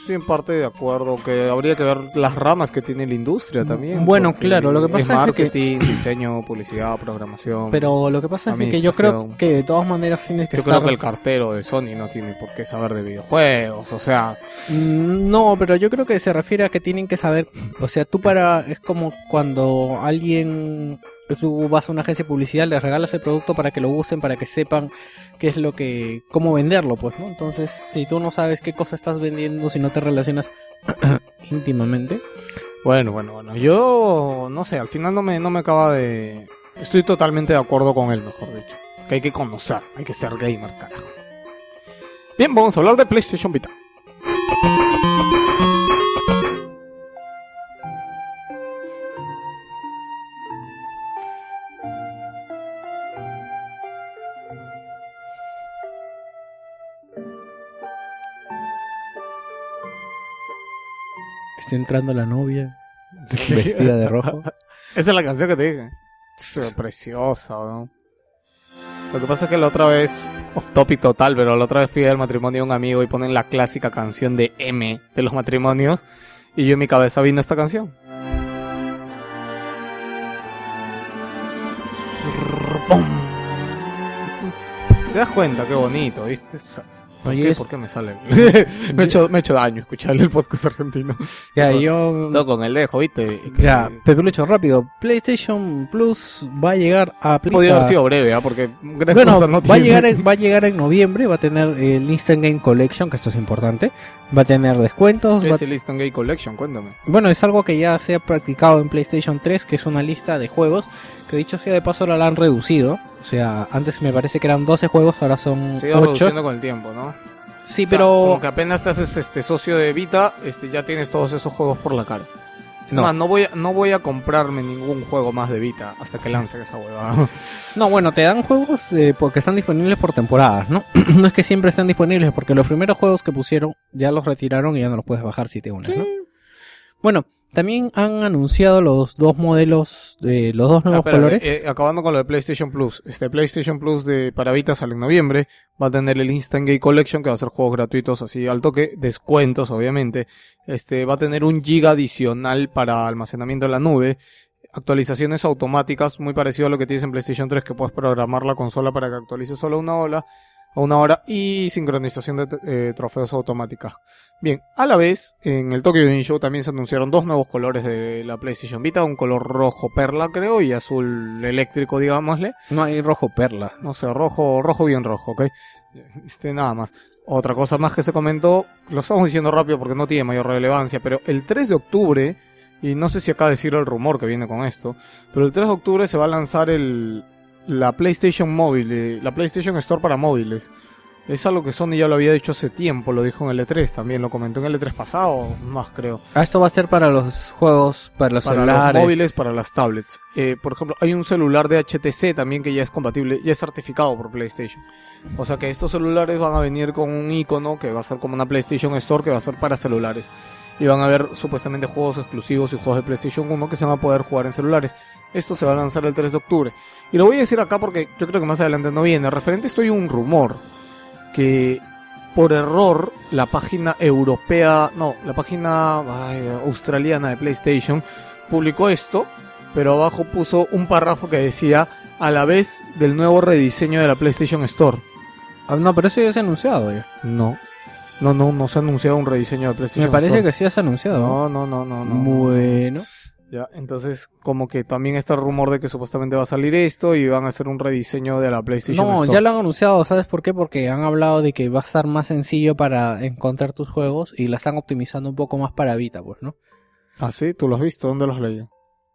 estoy en parte de acuerdo que habría que ver las ramas que tiene la industria también. Bueno, claro, lo que pasa es es que- marketing, diseño, publicidad, programación. Pero lo que pasa es que, yo creo que de todas maneras tienes que yo estar... creo que el cartero de Sony no tiene por qué saber de videojuegos, o sea, Mm, No, pero yo creo que se refiere a que tienen que saber, o sea, tú para, es como cuando alguien, tú vas a una agencia de publicidad, les regalas el producto para que lo usen, para que sepan qué es lo que, cómo venderlo, pues, ¿no? Entonces, si tú no sabes qué cosa estás vendiendo, si no te relacionas íntimamente, Bueno, bueno, bueno. Yo no sé, al final no me, no me acaba de. Estoy totalmente de acuerdo con él, mejor dicho. Que hay que conocer, hay que ser gamer, carajo. Bien, vamos a hablar de PlayStation Vita. Está entrando la novia vestida de rojo. Esa es la canción que te dije. Es preciosa, ¿no? Lo que pasa es que la otra vez, off topic total, pero la otra vez fui al matrimonio de un amigo y ponen la clásica canción de M de los matrimonios. Y yo en mi cabeza vino esta canción. ¿Te das cuenta? Qué bonito, ¿viste? ¿Por, Oye, qué, es- ¿Por qué me sale? me, he hecho, me he hecho daño escucharle el podcast argentino. Ya, Todo- yo... Todo con el dejo, ¿viste? Que- Ya, Pepe Lucho, rápido. PlayStation Plus va a llegar a... Podría a- haber sido breve, ¿ah? Porque Bueno, no va, a llegar en, va a llegar en noviembre, va a tener el Instant Game Collection, que esto es importante. Va a tener descuentos. ¿Qué va- es el Instant Game Collection? Cuéntame. Bueno, es algo que ya se ha practicado en PlayStation 3, que es una lista de juegos, que dicho sea de paso la han reducido. O sea, antes me parece que eran 12 juegos, ahora son Se ha ido 8. reduciendo con el tiempo, ¿no? Sí, O sea, pero... Como que apenas te haces este socio de Vita, este, ya tienes todos esos juegos por la cara. No. No. no voy a, no voy a comprarme ningún juego más de Vita hasta que lancen esa huevada. No, bueno, te dan juegos eh, porque están disponibles por temporadas, ¿no? no es que siempre estén disponibles, porque los primeros juegos que pusieron ya los retiraron y ya no los puedes bajar si te unes, ¿no? Bueno, también han anunciado los dos modelos, de los dos nuevos Ah, espérame, colores. eh, acabando con lo de PlayStation Plus. Este PlayStation Plus de para Vita sale en noviembre. Va a tener el Instant Game Collection, que va a ser juegos gratuitos así al toque. Descuentos, obviamente. Este va a tener un giga adicional para almacenamiento en la nube. Actualizaciones automáticas, muy parecido a lo que tienes en PlayStation 3, que puedes programar la consola para que actualice solo una hora. A una hora y sincronización de eh, trofeos automática. Bien, a la vez, en el Tokyo Game Show también se anunciaron dos nuevos colores de la PlayStation Vita, un color rojo perla creo y azul eléctrico, digámosle. No hay rojo perla. No sé, rojo, rojo bien rojo, ¿ok? Este, nada más. Otra cosa más que se comentó, lo estamos diciendo rápido porque no tiene mayor relevancia, pero el 3 de octubre, y no sé si acá decir el rumor que viene con esto, pero el 3 de octubre se va a lanzar el, la PlayStation móvil, eh, la PlayStation Store para móviles. Es algo que Sony ya lo había dicho hace tiempo, lo dijo en el E3 también, lo comentó en el E3 pasado, más creo. Ah, esto va a ser para los juegos, para los para celulares. los móviles, para las tablets. Eh, por ejemplo, hay un celular de HTC también que ya es compatible, ya es certificado por PlayStation. O sea que estos celulares van a venir con un icono que va a ser como una PlayStation Store que va a ser para celulares. Y van a haber supuestamente juegos exclusivos y juegos de PlayStation 1 que se van a poder jugar en celulares. Esto se va a lanzar el 3 de octubre. Y lo voy a decir acá porque yo creo que más adelante no viene. Referente estoy un rumor que por error la página europea, no, la página ay, australiana de PlayStation publicó esto, pero abajo puso un párrafo que decía a la vez del nuevo rediseño de la PlayStation Store. Ah, no, pero eso ya se ha anunciado ya. No. No, no, no se ha anunciado un rediseño de PlayStation Me parece Store. que sí has anunciado. No, no, no, no, no. Bueno. Ya, entonces como que también está el rumor de que supuestamente va a salir esto y van a hacer un rediseño de la PlayStation No, Store. ya lo han anunciado, ¿sabes por qué? Porque han hablado de que va a estar más sencillo para encontrar tus juegos y la están optimizando un poco más para Vita, pues, ¿no? Ah, sí, tú lo has visto, ¿dónde lo has leído?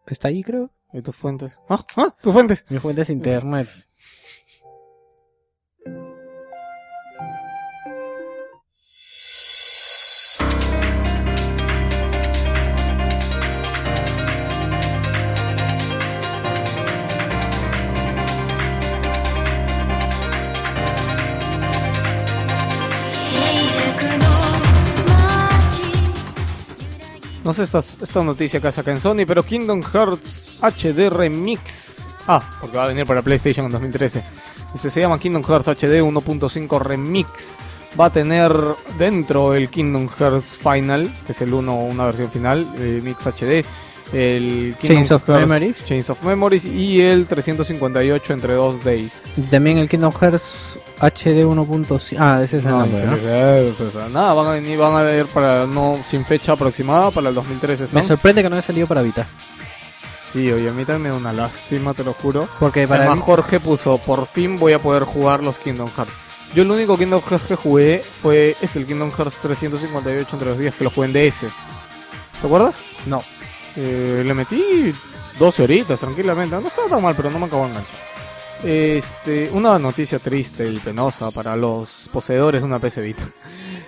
Está ahí, creo. ¿Y tus fuentes? Ah, ah, tus fuentes. Mi fuente es internet. No sé esta, esta noticia que saca en Sony, pero Kingdom Hearts HD Remix. Ah, porque va a venir para PlayStation en 2013. Este se llama Kingdom Hearts HD 1.5 Remix. Va a tener dentro el Kingdom Hearts Final, que es el 1, una versión final, eh, Mix HD. El Kingdom Chains of Hearts Memories. Chains of Memories y el 358 entre dos days. También el Kingdom Hearts HD 1.5. Ah, ese es el No, nombre, ¿no? pues, nada, van a venir, van a ver para no sin fecha aproximada para el 2013. Me sorprende que no haya salido para Vita. Sí, oye, a mí también me da una lástima, te lo juro. Porque para Además, Vita- Jorge puso, por fin voy a poder jugar los Kingdom Hearts. Yo el único Kingdom Hearts que jugué fue este, el Kingdom Hearts 358 entre los días que lo jugué en DS. ¿Te acuerdas? No. Eh, le metí 12 horitas tranquilamente. No estaba tan mal, pero no me acabó de enganchar. Este, una noticia triste y penosa para los poseedores de una PC Vita.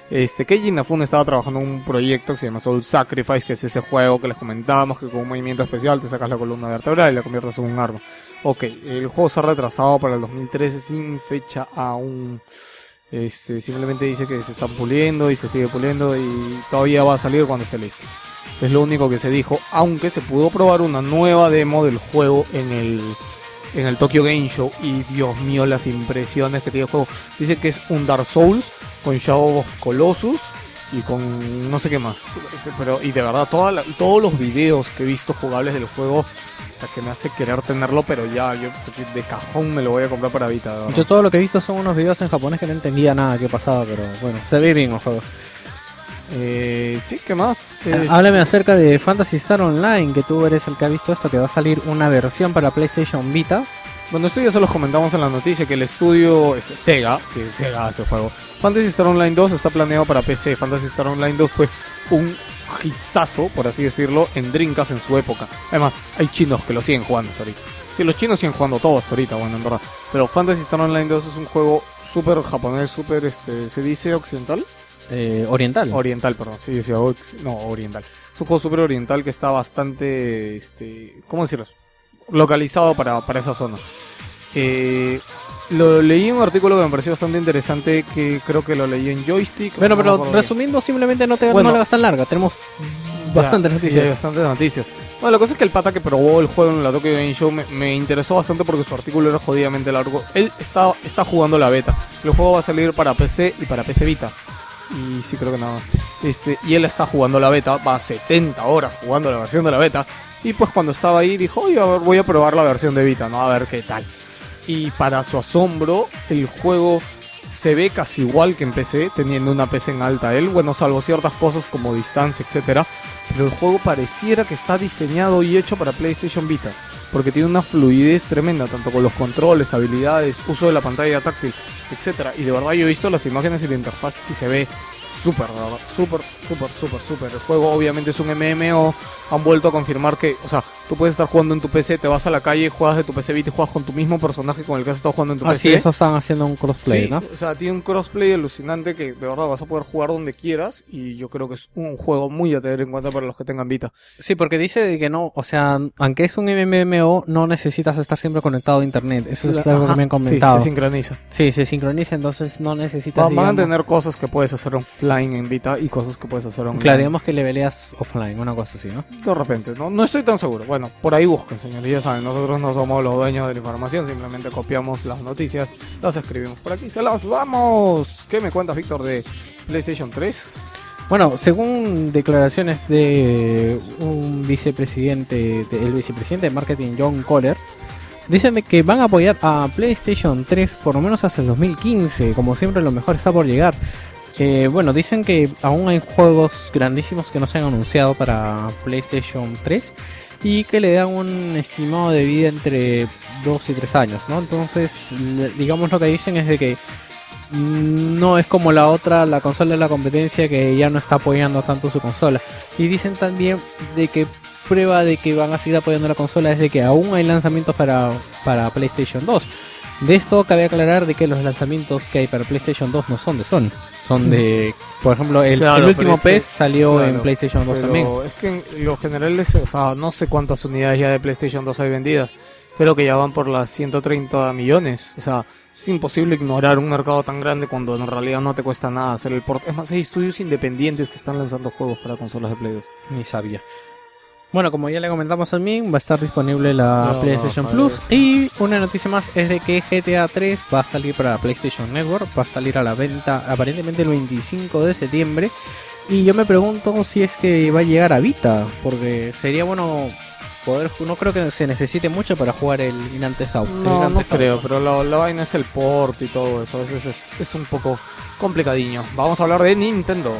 Este, Keiji Inafune estaba trabajando en un proyecto que se llama Soul Sacrifice, que es ese juego que les comentábamos, que con un movimiento especial te sacas la columna vertebral y la conviertes en un arma. Ok, el juego se ha retrasado para el 2013 sin fecha aún. Este, simplemente dice que se están puliendo y se sigue puliendo y todavía va a salir cuando esté listo. Es lo único que se dijo, aunque se pudo probar una nueva demo del juego en el en el Tokyo Game Show y Dios mío las impresiones que tiene el juego. Dice que es un Dark Souls con Shadow of Colossus y con no sé qué más. Pero y de verdad todos los videos que he visto jugables del juego que me hace querer tenerlo, pero ya yo de cajón me lo voy a comprar para Vita. verdad. Yo todo lo que he visto son unos videos en japonés que no entendía nada que pasaba, pero bueno, se ve bien el juego. Eh, sí, ¿qué más? Ah, Háblame acerca de Fantasy Star Online, que tú eres el que ha visto esto, que va a salir una versión para PlayStation Vita. Bueno, esto ya se los comentamos en la noticia que el estudio este, Sega, que Sega hace juego, Fantasy Star Online 2 está planeado para PC. Fantasy Star Online 2 fue un hitsazo, por así decirlo, en Dreamcast en su época. Además, hay chinos que lo siguen jugando hasta ahorita. Sí, los chinos siguen jugando todo hasta ahorita, bueno, en verdad. Pero Fantasy Star Online 2 es un juego súper japonés, súper, este, ¿se dice occidental? Eh, oriental. Oriental, perdón. Sí, sí, no, oriental. Es un juego súper oriental que está bastante, este, ¿cómo decirlo? Localizado para, para esa zona. Eh, lo leí en un artículo que me pareció bastante interesante, que creo que lo leí en Joystick. bueno, no pero bien. resumiendo, simplemente no te Bueno. no tan larga. Tenemos Ya, bastantes sí, noticias. hay bastantes noticias. Bueno, la cosa es que el pata que probó el juego en la Tokyo Game Show me, me interesó bastante porque su artículo era jodidamente largo. Él está, está jugando la beta. El juego va a salir para PC y para PC Vita. Y sí, creo que nada. Este, y él está jugando la beta, va a 70 horas jugando la versión de la beta. Y pues cuando estaba ahí dijo, oye, voy a probar la versión de Vita, ¿no? A ver qué tal. Y para su asombro, el juego se ve casi igual que en PC, teniendo una PC en alta él, bueno, salvo ciertas cosas como distancia, etcétera, pero el juego pareciera que está diseñado y hecho para PlayStation Vita, porque tiene una fluidez tremenda, tanto con los controles, habilidades, uso de la pantalla táctil, etcétera. Y de verdad yo he visto las imágenes y la interfaz y se ve súper, súper, súper, súper, súper. El juego obviamente es un MMO, han vuelto a confirmar que, o sea, Tú puedes estar jugando en tu PC, te vas a la calle, juegas de tu PC Vita y juegas con tu mismo personaje con el que has estado jugando en tu Así, PC. eso están haciendo un crossplay, Sí, ¿no? O sea, tiene un crossplay alucinante que de verdad vas a poder jugar donde quieras y yo creo que es un juego muy a tener en cuenta para los que tengan Vita. Sí, porque dice que no, o sea, aunque es un MMO, no necesitas estar siempre conectado a internet. Eso es algo que Ajá, me han Sí, comentado. se sincroniza. Sí, se sincroniza, entonces no necesitas. Va- van a tener cosas que puedes hacer offline en Vita y cosas que puedes hacer online. Claro, digamos que le peleas offline, una cosa así, ¿no? De repente, no, no estoy tan seguro. Bueno, por ahí busquen, señores. Ya saben, nosotros no somos los dueños de la información, simplemente copiamos las noticias, las escribimos por aquí, se las damos. ¿Qué me cuentas, Víctor, de PlayStation 3? Bueno, según declaraciones de un vicepresidente, de- el vicepresidente de marketing John Kohler, dicen de que van a apoyar a PlayStation 3 por lo menos hasta el 2015. Como siempre, lo mejor está por llegar. Eh, bueno, dicen que aún hay juegos grandísimos que no se han anunciado para PlayStation 3 y que le dan un estimado de vida entre 2 y 3 años, ¿no? Entonces, digamos lo que dicen es de que no es como la otra, la consola de la competencia que ya no está apoyando tanto su consola. Y dicen también de que prueba de que van a seguir apoyando la consola es de que aún hay lanzamientos para, para PlayStation 2. De esto cabe aclarar de que los lanzamientos que hay para PlayStation 2 no son de Sony, son de, por ejemplo, el, Claro, el último es que- PES salió en claro, PlayStation 2 también. Pero es que en lo general, es, o sea, no sé cuántas unidades ya de PlayStation 2 hay vendidas. Creo que ya van por las 130 millones. O sea, es imposible ignorar un mercado tan grande cuando en realidad no te cuesta nada hacer el port. Es más, hay estudios independientes que están lanzando juegos para consolas de Play 2. Ni sabía. Bueno, como ya le comentamos también, va a estar disponible la No, PlayStation. Plus. Y una noticia más es de que GTA 3 va a salir para PlayStation Network. Va a salir a la venta aparentemente el 25 de septiembre. Y yo me pregunto si es que va a llegar a Vita. Porque sería bueno poder... No creo que se necesite mucho para jugar el Auto. el No, no creo, pero la, la vaina es el port y todo eso. A veces es, es un poco complicadiño. Vamos a hablar de Nintendo.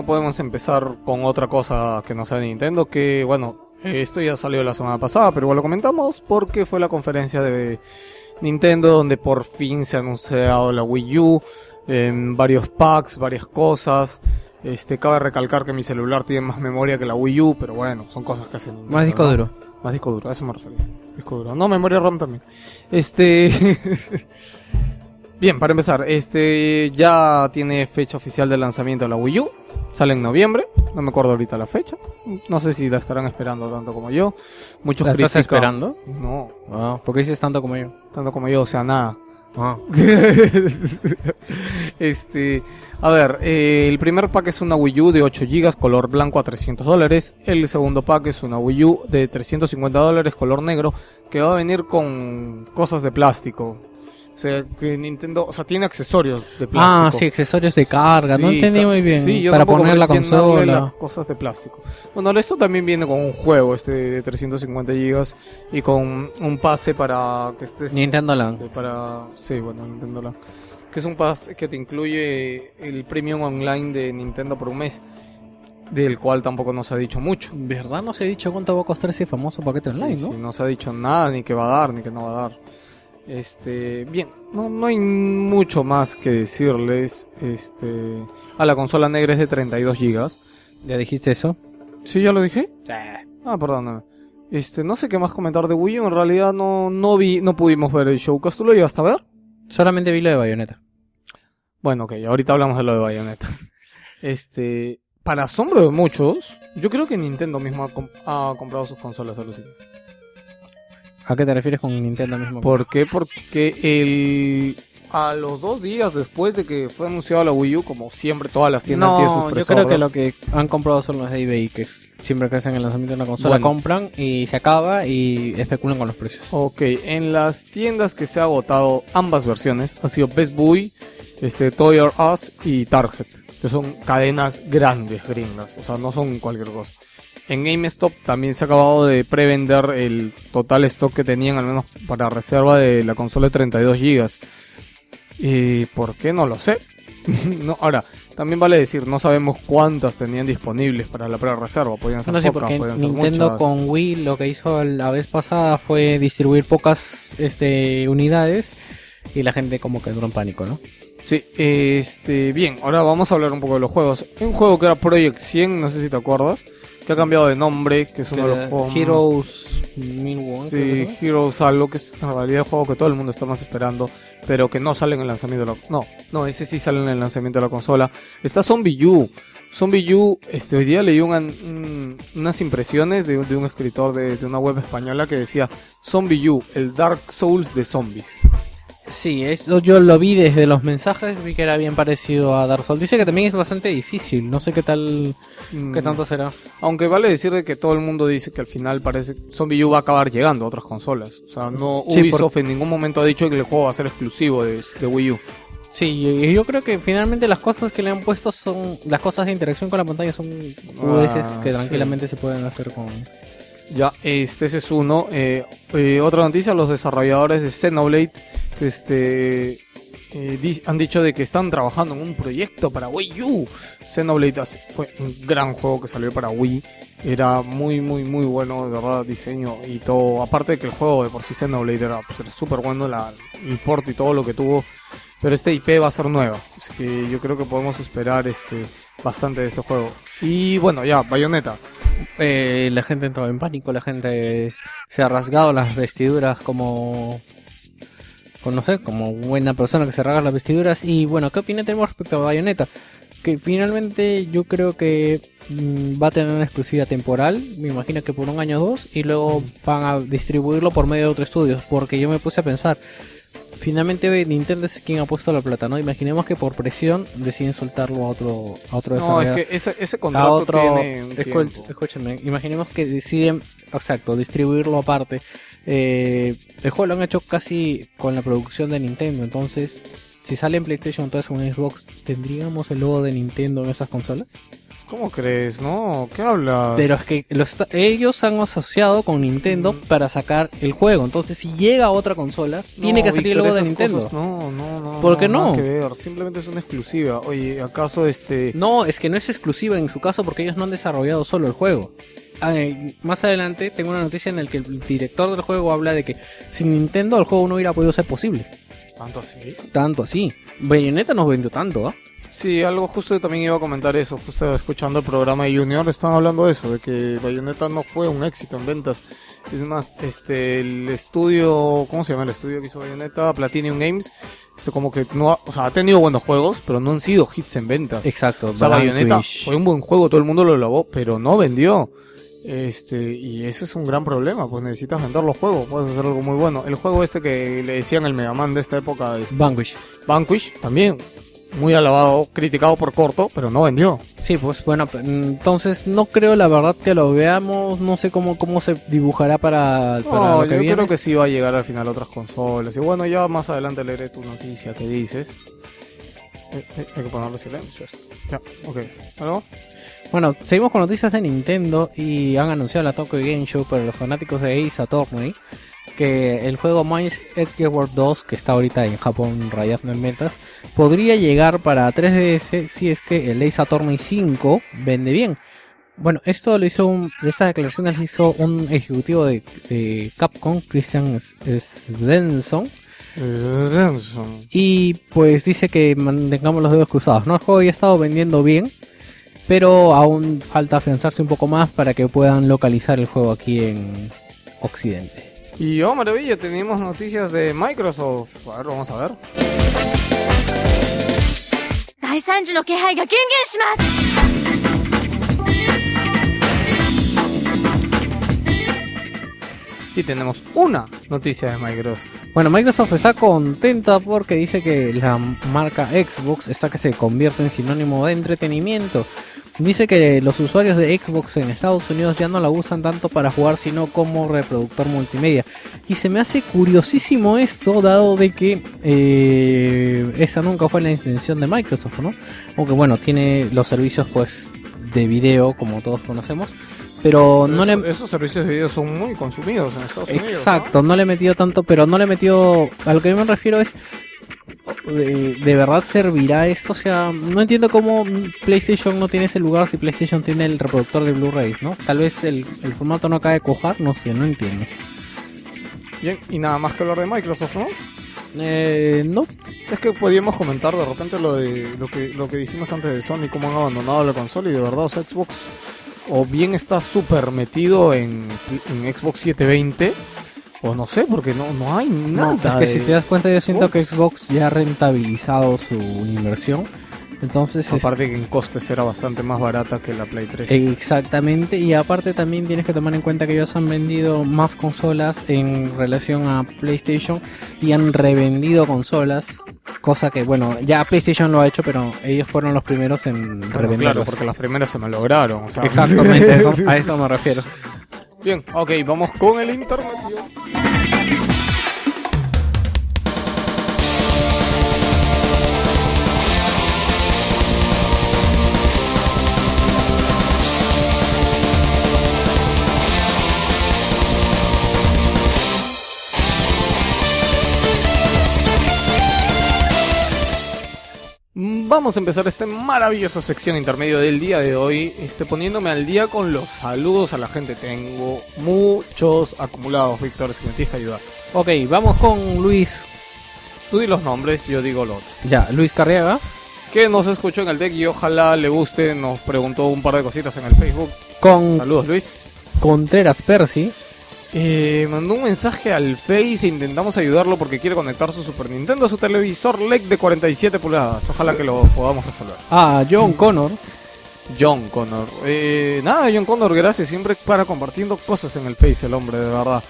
No podemos empezar con otra cosa que no sea Nintendo, que bueno, esto ya salió la semana pasada, pero igual lo comentamos porque fue la conferencia de Nintendo donde por fin se ha anunciado la Wii U, en varios packs, varias cosas. Este, cabe recalcar que mi celular tiene más memoria que la Wii U, pero bueno, son cosas que hacen Nintendo, Más disco ¿no? duro. Más disco duro, a eso me refería. Disco duro. No, memoria RAM también. Este. Bien, para empezar, este ya tiene fecha oficial de lanzamiento de la Wii U. Sale en noviembre. No me acuerdo ahorita la fecha. No sé si la estarán esperando tanto como yo. Muchos ¿La estás esperando? No, Ah, ¿Por qué dices tanto como yo? tanto como yo, o sea, nada. Ah. este, a ver, eh, el primer pack es una Wii U de 8 GB color blanco a 300 dólares. El segundo pack es una Wii U de 350 dólares color negro que va a venir con cosas de plástico. O sea, que Nintendo, o sea, tiene accesorios de plástico. Ah, sí, accesorios de carga. no Sí, entendí ta- muy bien. sí, yo para poner la consola. las cosas de plástico. Bueno, esto también viene con un juego este de 350 GB y con un pase para que estés Nintendo Land. de- para sí bueno Nintendo Land. que es un pase que te incluye el premium online de Nintendo por un mes del cual tampoco nos ha dicho mucho ¿Verdad? No se ha dicho cuánto va a costar ese famoso paquete online, Sí, ¿no? sí, no se ha dicho nada ni que va a dar ni que no va a dar este bien no, no hay mucho más que decirles este a la consola negra es de 32 GB ¿Ya dijiste eso? sí ya lo dije ah perdóname este no sé qué más comentar de Wii U en realidad no no vi no pudimos ver el showcast tú lo llegaste a ver Solamente vi lo de Bayonetta. Bueno, ok, ahorita hablamos de lo de Bayonetta. Este, para asombro de muchos, yo creo que Nintendo mismo ha comprado sus consolas alucinantes. ¿A qué te refieres con Nintendo mismo? ¿Por qué? Porque el a los dos días después de que fue anunciado la Wii U, como siempre todas las tiendas tienen no, sus yo creo que lo que han comprado son los de eBay, que siempre que hacen el lanzamiento de una consola Bueno. compran y se acaba y especulan con los precios. Ok, en las tiendas que se ha agotado ambas versiones, ha sido Best Buy, este, Toy R Us y Target, que son cadenas grandes, gringas, o sea, no son cualquier cosa. En GameStop también se ha acabado de prevender el total stock que tenían, al menos para reserva de la consola de 32 GB. ¿Y por qué? No lo sé. no, ahora, también vale decir, no sabemos cuántas tenían disponibles para la pre-reserva. Podían ser No sé, pocas, porque podían ser Nintendo con Wii lo que hizo la vez pasada fue distribuir pocas este, unidades y la gente como que entró en pánico, ¿no? Sí, este, bien, ahora vamos a hablar un poco de los juegos. Hay un juego que era Project 100, no sé si te acuerdas, que ha cambiado de nombre, que es uno de los juegos... Heroes Minwon, Sí, Heroes algo que es en realidad el juego que todo el mundo está más esperando, pero que no sale en el lanzamiento de la... No, no, ese sí sale en el lanzamiento de la consola. Está Zombie U. Zombie U, este, hoy día leí un- un- unas impresiones de, un- de un escritor de, de una web española que decía Zombie U, el Dark Souls de zombies. Sí, eso yo lo vi desde los mensajes, vi que era bien parecido a Dark Souls. Dice que también es bastante difícil, no sé qué tal, Mm, qué tanto será. Aunque vale decir de que todo el mundo dice que al final parece que Zombie U va a acabar llegando a otras consolas. O sea, no Sí, Ubisoft en ningún momento ha dicho que el juego va a ser exclusivo de, de Wii U. Sí, y yo creo que finalmente las cosas que le han puesto son, las cosas de interacción con la pantalla son UDS Ah, que sí. tranquilamente se pueden hacer con... Ya, este ese es uno. Eh, eh, otra noticia, los desarrolladores de Xenoblade este, eh, han dicho de que están trabajando en un proyecto para Wii U. Xenoblade fue un gran juego que salió para Wii. Era muy, muy, muy bueno, de verdad, diseño y todo. Aparte de que el juego de por sí Xenoblade era pues, súper bueno, el port y todo lo que tuvo. Pero este IP va a ser nueva. Así que yo creo que podemos esperar este bastante de este juego. Y bueno, ya, Bayonetta. Eh, la gente entró en pánico, la gente se ha rasgado las vestiduras como... No sé, como buena persona que se rasga las vestiduras. Y bueno, ¿qué opinión tenemos respecto a Bayonetta? Que finalmente yo creo que mm, va a tener una exclusiva temporal, me imagino que por un año o dos, y luego van a distribuirlo por medio de otros estudios. Porque yo me puse a pensar, finalmente Nintendo es quien ha puesto la plata, ¿no? Imaginemos que por presión deciden soltarlo a otro, a otro No, es que ese, ese a contrato otro tiene un escúchenme imaginemos que deciden exacto distribuirlo aparte. Eh, el juego lo han hecho casi con la producción de Nintendo entonces si sale en PlayStation 3 o en Xbox tendríamos el logo de Nintendo en esas consolas ¿Cómo crees? No, ¿qué hablas? pero es que ellos han asociado con Nintendo para sacar el juego entonces si llega a otra consola tiene No, que salir logo de Nintendo cosas no, no, no. ¿Por qué no? que ver. Simplemente es una exclusiva. Oye, ¿acaso este. No, es que no es exclusiva en su caso porque ellos no han desarrollado solo el juego. Ah, eh, más adelante tengo una noticia en la que el director del juego habla de que sin Nintendo el juego no hubiera podido ser posible. ¿Tanto así? Tanto así. Bayonetta nos vendió tanto, ¿ah? Sí, algo justo yo también iba a comentar eso. Justo escuchando el programa de Junior, estaban hablando de eso, de que Bayonetta no fue un éxito en ventas. Es más, este, el estudio, ¿cómo se llama el estudio que hizo Bayonetta? Platinum Games. Este, como que no, ha- o sea, ha tenido buenos juegos, pero no han sido hits en ventas. Exacto. O sea, Bayonetta fue un buen juego, todo el mundo lo alabó, pero no vendió. Este, y ese es un gran problema, pues necesitas vender los juegos, puedes hacer algo muy bueno. El juego este que le decían el Mega Man de esta época, este, Vanquish. Vanquish, también muy alabado, criticado por corto, pero no vendió. Sí, pues bueno, entonces no creo la verdad que lo veamos, no sé cómo, cómo se dibujará para, para No, lo que yo viene. creo que sí va a llegar al final a otras consolas. Y bueno, ya más adelante leeré tu noticia que dices. Eh, eh, hay que ponerle silencio esto. Ya, ok. ¿Algo? Bueno, seguimos con noticias de Nintendo y han anunciado la Tokyo Game Show para los fanáticos de Ace Attorney que el juego Mines Edgeworth 2, que está ahorita en Japón rayando en metas, podría llegar para 3DS si es que el Ace Attorney 5 vende bien. Bueno, esto lo hizo un, esas declaraciones lo hizo un ejecutivo de, de Capcom, Christian Svensson, y pues dice que mantengamos los dedos cruzados. ¿no? El juego ya ha estado vendiendo bien, pero aún falta afianzarse un poco más para que puedan localizar el juego aquí en Occidente. Y oh, maravilla, tenemos noticias de Microsoft. A ver, vamos a ver. Sí, tenemos una noticia de Microsoft. Bueno, Microsoft está contenta porque dice que la marca Xbox está que se convierte en sinónimo de entretenimiento. Dice que los usuarios de Xbox en Estados Unidos ya no la usan tanto para jugar, sino como reproductor multimedia. Y se me hace curiosísimo esto, dado de que eh, esa nunca fue la intención de Microsoft, ¿no? Aunque bueno, tiene los servicios pues de video, como todos conocemos. pero no le... Esos- servicios de video son muy consumidos en Estados Unidos. ¿no? Exacto, ¿no? le he metido tanto, pero no le he metido... A lo que yo me refiero es... ¿De, de verdad servirá esto? O sea, no entiendo cómo PlayStation no tiene ese lugar si PlayStation tiene el reproductor de Blu-rays, ¿no? Tal vez el, el formato no acaba de cojar, no sé, no entiendo. Bien, y nada más que hablar de Microsoft, ¿no? Eh, no, Si es que podíamos comentar de repente lo de lo que lo que dijimos antes de Sony, cómo han abandonado la consola y de verdad, o sea, Xbox o bien está súper metido en, en Xbox 720 o no sé, porque no, no hay nada. No, es que si te das cuenta, yo siento que Xbox ya ha rentabilizado su inversión. Entonces, es- Aparte que en costes era bastante más barata que la Play 3. exactamente. Y aparte también tienes que tomar en cuenta que ellos han vendido más consolas en relación a PlayStation y han revendido consolas. Cosa que, bueno, ya PlayStation lo ha hecho, pero ellos fueron los primeros en Bueno, revenderlas. claro, porque las primeras se malograron. o sea. Exactamente, eso- a eso me refiero. Bien, ok, vamos con el internet. Vamos a empezar esta maravillosa sección intermedio del día de hoy, este, poniéndome al día con los saludos a la gente. Tengo muchos acumulados, Víctor, si me tienes que ayudar. Ok, vamos con Luis. Tú di los nombres, yo digo lo otro. Ya, Luis Carriaga. Que nos escuchó en el deck y ojalá le guste, nos preguntó un par de cositas en el Facebook. Con Saludos, Luis. Contreras Percy. Eh, mandó un mensaje al Face e intentamos ayudarlo porque quiere conectar su Super Nintendo a su televisor LED de 47 pulgadas. Ojalá que lo podamos resolver. Ah, John Connor. John Connor. Eh, nada, John Connor, gracias siempre para compartiendo cosas en el Face, el hombre, de verdad.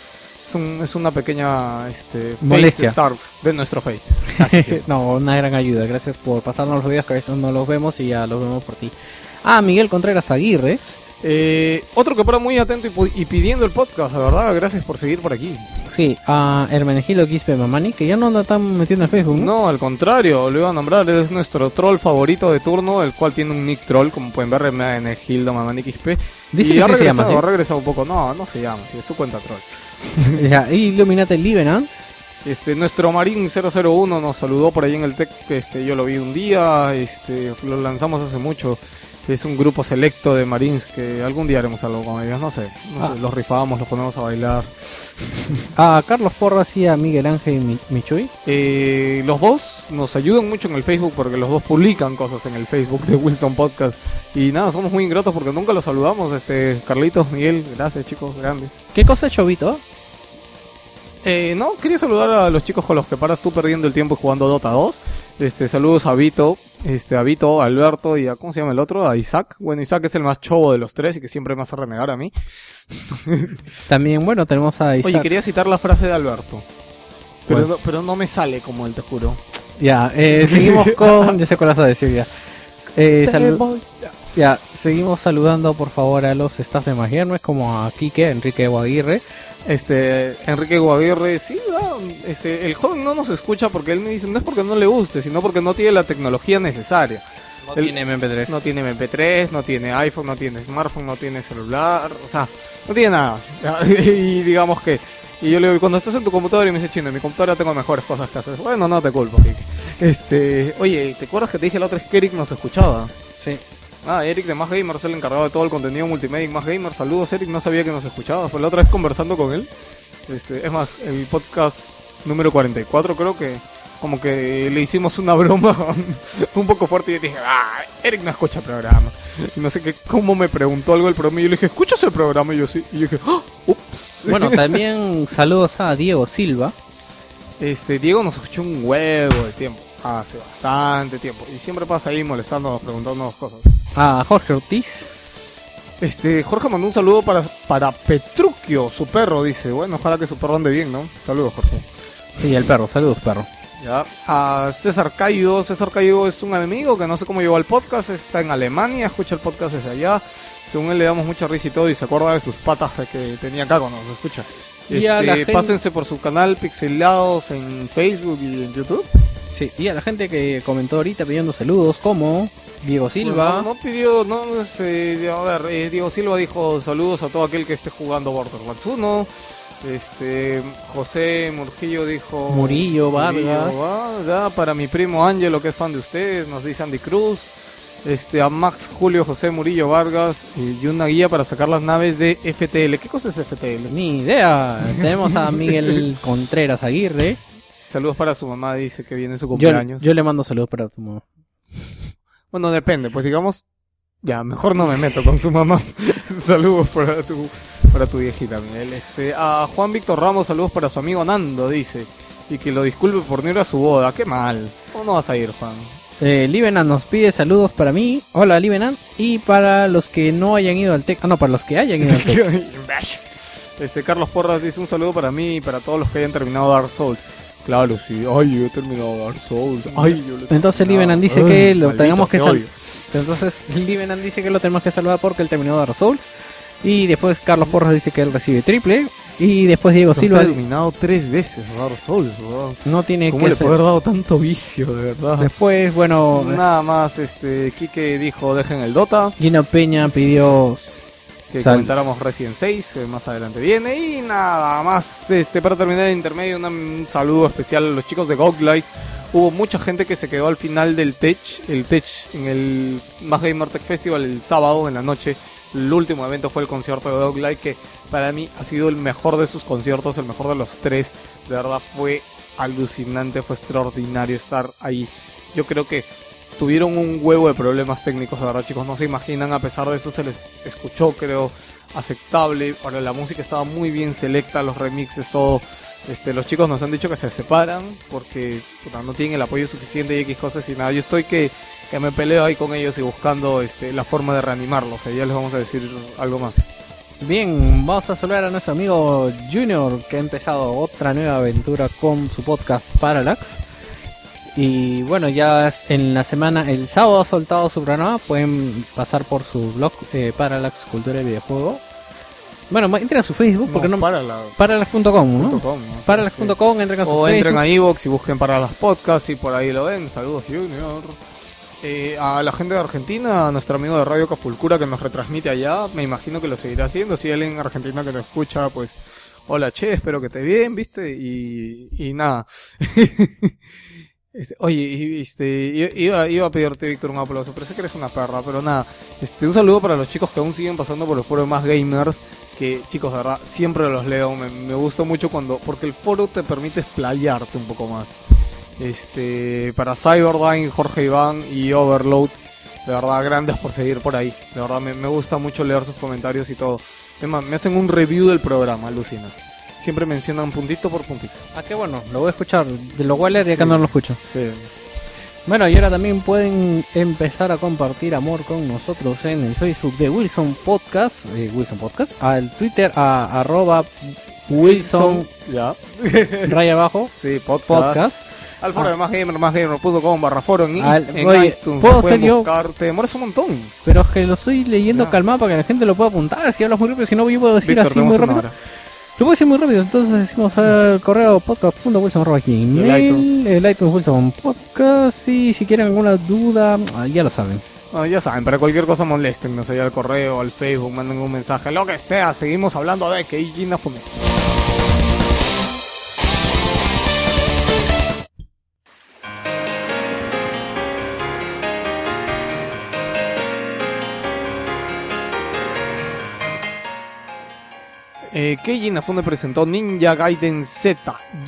Es, un- es una pequeña este, Molestia. De nuestro Face. Así que, no, una gran ayuda. Gracias por pasarnos los videos que a veces no los vemos y ya los vemos por ti. Ah, Miguel Contreras Aguirre. Eh, otro que para muy atento y, pidiendo el podcast, de verdad, gracias por seguir por aquí. Sí, a Hermenegildo Quispe Mamani, que ya no anda tan metiendo en Facebook, ¿no? No, al contrario, lo iba a nombrar, es nuestro troll favorito de turno, el cual tiene un nick troll, como pueden ver, en Gildo Mamani XP. Dice y que ha sí se regresado, llama, ha regresado un poco. No, no se llama, sí, es su cuenta troll. ¿sí? ya, y Illuminati Livenant. Este, nuestro Marín 001 nos saludó por ahí en el tech, este, yo lo vi un día, este, lo lanzamos hace mucho. Es un grupo selecto de Marines que algún día haremos algo con ellos, no sé, no Ah. sé, los rifamos, los ponemos a bailar. A Carlos Porras y a Miguel Ángel Mi- Michuy. Eh, los dos nos ayudan mucho en el Facebook porque los dos publican cosas en el Facebook de Wilson Podcast. Y nada, somos muy ingratos porque nunca los saludamos. Este, Carlitos, Miguel, gracias chicos, grandes. ¿Qué cosa ha hecho Vito? Eh, no, quería saludar a los chicos con los que paras tú perdiendo el tiempo jugando Dota 2. Este, saludos a Vito, este, a Vito, a Alberto y a, ¿cómo se llama el otro? A Isaac. Bueno, Isaac es el más chobo de los tres y que siempre me hace renegar a mí. También, bueno, tenemos a Isaac. Oye, quería citar la frase de Alberto. Pero, no, pero no me sale como él, te juro. Ya, eh, seguimos con... ya sé cuál vas a decir ya. Eh, salu- Ya, seguimos saludando por favor a los staff de Magiernes como a Quique, Enrique Guaguirre. Este, Enrique Guaguirre, sí, este, el joven no nos escucha porque él me dice, no es porque no le guste, sino porque no tiene la tecnología necesaria. No tiene MP3. No tiene MP3, no tiene iPhone, no tiene smartphone, no tiene celular, o sea, no tiene nada. y digamos que, y yo le digo, cuando estás en tu computadora y me dice, chino, en mi computadora tengo mejores cosas que hacer. Bueno, no te culpo, Kike. Este, oye, ¿te acuerdas que te dije la otra vez que Eric nos escuchaba? Sí. Ah, Eric de Más Gamer es el encargado de todo el contenido multimedia en Más Gamer. Saludos, Eric, no sabía que nos escuchaba. Fue la otra vez conversando con él. Este, es más, el podcast número 44 creo que como que le hicimos una broma un poco fuerte y yo dije, ah, Eric no escucha programa. Y no sé qué, cómo me preguntó algo del programa y yo le dije, ¿escuchas el programa? Y yo sí. Y yo dije, "Ah, ups. Bueno, también saludos a Diego Silva. Este, Diego nos escuchó un huevo de tiempo. Hace bastante tiempo. Y siempre pasa ahí molestándonos, preguntándonos cosas. A Jorge Ortiz. Este, Jorge mandó un saludo para, para Petruchio, su perro, dice. Bueno, ojalá que su perro ande bien, ¿no? Saludos, Jorge. Y el perro, saludos perro. Ya. A César Cayo. César Cayo es un amigo que no sé cómo llegó al podcast. Está en Alemania, escucha el podcast desde allá. Según él le damos mucha risa y todo y se acuerda de sus patas que tenía acá cuando nos escucha. Y a la Este, gente- Pásense por su canal Pixelados en Facebook y en YouTube. Sí, y a la gente que comentó ahorita pidiendo saludos como Diego Silva. No, no pidió, no, sé, a ver, eh, Diego Silva dijo saludos a todo aquel que esté jugando Borderlands 1. Este, José Murgillo dijo... Murillo, Vargas. va, ya, para mi primo Ángelo, que es fan de ustedes, nos dice Andy Cruz. Este, a Max Julio José Murillo Vargas eh, y una guía para sacar las naves de FTL. ¿Qué cosa es FTL? Ni idea. Tenemos a Miguel Contreras Aguirre. Saludos para su mamá, dice que viene su Yo, cumpleaños. yo le mando saludos para tu mamá. Bueno, depende, pues digamos, ya, mejor no me meto con su mamá. saludos para tu, para tu viejita, Miguel. Este, a Juan Víctor Ramos, saludos para su amigo Nando, dice. Y que lo disculpe por no ir a su boda, qué mal. ¿Cómo no vas a ir, Juan? Eh, Livenan nos pide saludos para mí. Hola, Livenan. Y para los que no hayan ido al TEC. Ah, no, para los que hayan ido al TEC. Este, Carlos Porras dice un saludo para mí y para todos los que hayan terminado Dark Souls. Claro, sí. Ay, yo he terminado Dark Souls. Ay, yo lo he Entonces. Livenan dice Ay, que lo maldito, tenemos que te sal- odio. Entonces Livenan dice que lo tenemos que saludar porque él terminó Dark Souls. Y después Carlos Porras dice que él recibe triple. Y después Diego Silva he terminado tres veces Dark Souls, weón. no tiene ¿Cómo que le puede haber dado tanto vicio, de verdad? Después, bueno, Nada más, este, Kike dijo dejen el Dota, Gino Peña pidió que Sal- comentáramos Resident 6, que más adelante viene. Y nada más, este, para terminar el intermedio, una- un saludo especial a los chicos de Godlight. Hubo mucha gente que se quedó al final del Tech, el Tech en el Más Gamer Tech Festival el sábado en la noche. El último evento fue el concierto de Godlight, que para mí ha sido el mejor de sus conciertos, el mejor de los tres. De verdad fue alucinante, fue extraordinario estar ahí. Yo creo que tuvieron un huevo de problemas técnicos, de verdad chicos, no se imaginan, a pesar de eso se les escuchó, creo, aceptable. Ahora la música estaba muy bien selecta, los remixes, todo. Este, los chicos nos han dicho que se separan porque no tienen el apoyo suficiente y X cosas y nada. Yo estoy que, que me peleo ahí con ellos y buscando este, la forma de reanimarlos. Ya les vamos a decir algo más. Bien, vamos a saludar a nuestro amigo Junior que ha empezado otra nueva aventura con su podcast Parallax. Y bueno, ya en la semana, el sábado ha soltado su programa. Pueden pasar por su blog eh, Parallax Cultura y Videojuego. Bueno, entren a su Facebook porque no. la Parallax.com, ¿no? .com, ¿no? Parallax.com, entren a su O Facebook. entren a Evox y busquen para las podcasts y por ahí lo ven. Saludos, Junior. Eh, a la gente de Argentina, a nuestro amigo de Radio Cafulcura que nos retransmite allá, me imagino que lo seguirá haciendo. Si hay alguien en Argentina que nos escucha, pues hola che, espero que esté bien, ¿viste? Y, y nada. Este, oye, este, iba, iba a pedirte, Víctor, un aplauso, pero sé que eres una perra, pero nada. Este, un saludo para los chicos que aún siguen pasando por el foro de más gamers, que chicos, de verdad, siempre los leo, me, me gusta mucho cuando, porque el foro te permite explayarte un poco más. Este, para Cyberdyne, Jorge Iván y Overload, de verdad, grandes por seguir por ahí. De verdad, me, me gusta mucho leer sus comentarios y todo. Es me hacen un review del programa, alucina. Siempre mencionan puntito por puntito. Ah, qué bueno, lo voy a escuchar. Lo voy a leer y acá Sí. no lo escucho. Sí. Bueno, y ahora también pueden empezar a compartir amor con nosotros en el Facebook de Wilson Podcast, eh, Wilson Podcast, al Twitter a arroba Wilson Ya. raya abajo Sí, podcast. podcast. Al foro Ah. de másgamer, másgamer.com barra foro en, Al- en oye, iTunes. ¿puedo ser yo? Te demoras un montón. Pero es que lo estoy leyendo calmado para que la gente lo pueda apuntar. Si hablas muy rápido, si no, yo puedo decir Víctor, así muy rápido. Lo puedo decir muy rápido, entonces decimos al correo podcast.wilson.gmail, El iTunes. el iTunes Wilson Podcast, y si quieren alguna duda, ah, ya lo saben. Ah, ya saben, para cualquier cosa molesten, allá al correo, al Facebook, manden un mensaje, lo que sea. Seguimos hablando de Keiji Inafune. Eh, Keiji Inafune presentó Ninja Gaiden Z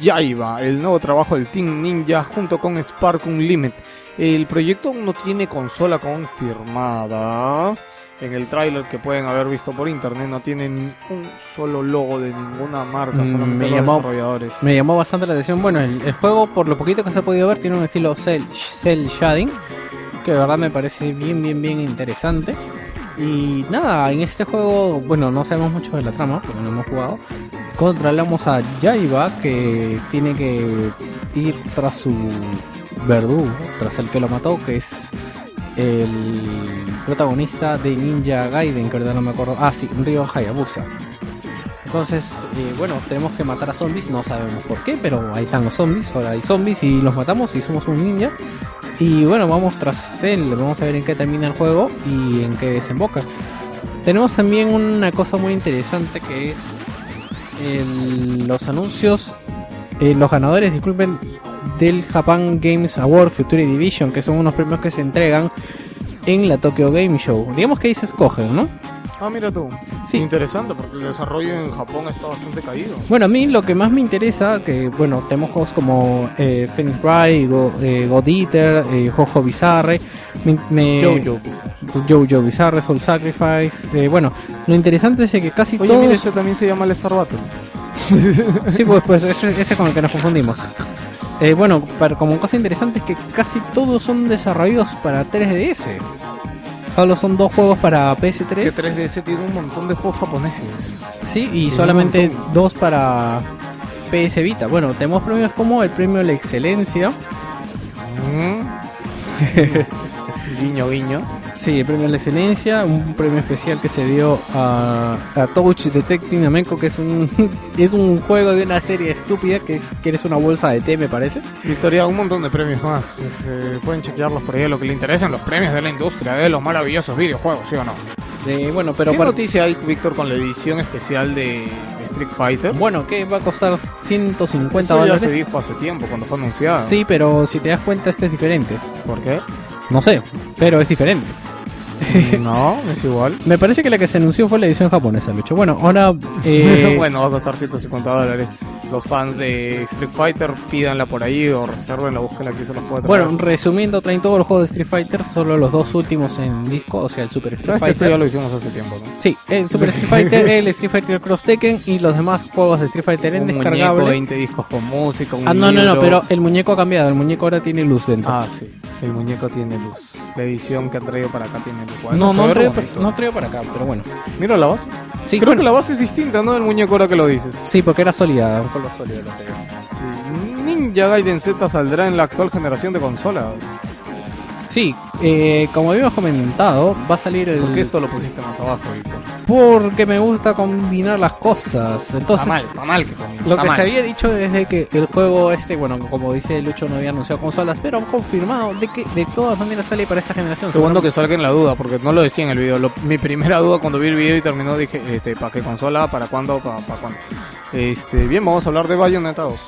Yaiba, el nuevo trabajo del Team Ninja junto con Spark Unlimited. El proyecto aún no tiene consola confirmada. En el tráiler que pueden haber visto por internet no tiene ni un solo logo de ninguna marca, Mm, solamente me los llamó- desarrolladores. Me llamó bastante la atención. Bueno, el, el juego, por lo poquito que se ha podido ver, tiene un estilo cel, cel shading, que de verdad me parece bien, bien, bien interesante. Y nada, en este juego, bueno, no sabemos mucho de la trama, porque no hemos jugado. Controlamos a Yaiba, que tiene que ir tras su verdugo, tras el que lo mató, que es el protagonista de Ninja Gaiden, que no me acuerdo. Ah, sí, Ryo Hayabusa. Entonces, eh, bueno, tenemos que matar a zombies, no sabemos por qué, pero ahí están los zombies, ahora hay zombies y los matamos y somos un ninja. Y bueno, vamos tras él, vamos a ver en qué termina el juego y en qué desemboca. Tenemos también una cosa muy interesante que es el- los anuncios, eh, los ganadores, disculpen, del Japan Games Award Future Division, que son unos premios que se entregan en la Tokyo Game Show. Digamos que ahí se escogen, ¿no? Ah, mira tú. Sí. Interesante, porque el desarrollo en Japón está bastante caído. Bueno, a mí lo que más me interesa, que bueno, tenemos juegos como eh, Phoenix Wright, Go, eh, God Eater, eh, Jojo Bizarre, me, me- Jojo. Jojo Bizarre, Soul Sacrifice. eh, bueno, lo interesante es que casi Oye, todos. mira, ese también se llama el Star Battle. Sí, pues, pues ese, ese con el que nos confundimos. Eh, bueno, para, como cosa interesante es que casi todos son desarrollados para 3DS. Solo son dos juegos para PS3. Que 3DS tiene un montón de juegos japoneses. Sí, y Tiene solamente dos para PS Vita. Bueno, tenemos premios como el premio a la excelencia. guiño, guiño. Sí, el premio a la excelencia, un premio especial que se dio a, a Touch Detective Nameko, que es un es un juego de una serie estúpida que, es, que eres una bolsa de té, me parece. Victoria, un montón de premios más. Pues, eh, pueden chequearlos por ahí, lo que le interesan, los premios de la industria, de los maravillosos videojuegos, ¿sí o no? Eh, bueno, pero ¿Qué para- noticia hay, Víctor, con la edición especial de Street Fighter? bueno, que va a costar 150 Eso ya dólares. se dijo hace tiempo, cuando fue anunciado. Sí, pero si te das cuenta este es diferente. ¿Por qué? No sé, pero es diferente. no, es igual. Me parece que la que se anunció fue la edición japonesa, Lucho. Bueno, ahora eh, bueno, va a costar 150 dólares. Los fans de Street Fighter pídanla por ahí o reserven la búsqueda que se los puede traer. Bueno, resumiendo, traen todos los juegos de Street Fighter, solo los dos últimos en disco, o sea, el Super Street ¿Sabes que esto ya Fighter. lo hicimos hace tiempo, no? Sí, el Super Street Fighter, el Street Fighter Cross Tekken y los demás juegos de Street Fighter en un muñeco, descargable. 20 discos con música, un Ah, no, no, no, pero el muñeco ha cambiado, el muñeco ahora tiene luz dentro. Ah, sí, el muñeco tiene luz. La edición que han traído para acá tiene luz. Bueno, no, no, traigo, no traigo para acá, pero bueno. Mira la base. Sí, Creo bueno, que la base es distinta, ¿no? Del muñeco ahora que lo dices. sí, porque era sólida, Ninja Gaiden Z saldrá en la actual generación de consolas. Sí, eh, como habíamos comentado, va a salir el... ¿Por qué esto lo pusiste más abajo, Víctor? Porque me gusta combinar las cosas. Entonces, está mal, está mal que combine, Lo está que mal. se había dicho desde que el juego este, bueno, como dice Lucho, no había anunciado consolas, pero han confirmado de que de todas maneras sale para esta generación. Bueno que salga en la duda, porque no lo decía en el video. Lo- mi primera duda cuando vi el video y terminó dije, este, ¿para qué consola? ¿Para cuándo? ¿Para, para cuándo? Este, bien, vamos a hablar de Bayonetta 2.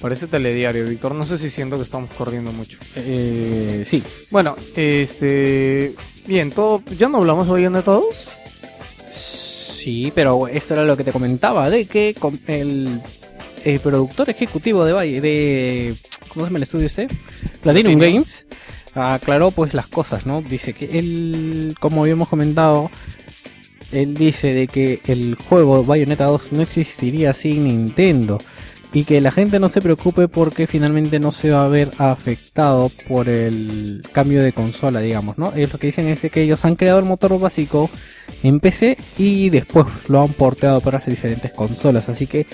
Parece telediario, Víctor. No sé si siento que estamos corriendo mucho. Eh, sí, Bueno, este... Bien, todo... ¿Ya no hablamos de Bayonetta 2? sí, pero esto era lo que te comentaba, de que con- el, el productor ejecutivo de Valle, de... ¿Cómo se llama el estudio este? Platinum. Games, aclaró pues las cosas, ¿no? Dice que él, como habíamos comentado, él dice de que el juego Bayonetta 2 no existiría sin Nintendo y que la gente no se preocupe porque finalmente no se va a ver afectado por el cambio de consola, digamos, ¿no? Ellos lo que dicen es que ellos han creado el motor básico en PC y después lo han porteado para las diferentes consolas, así que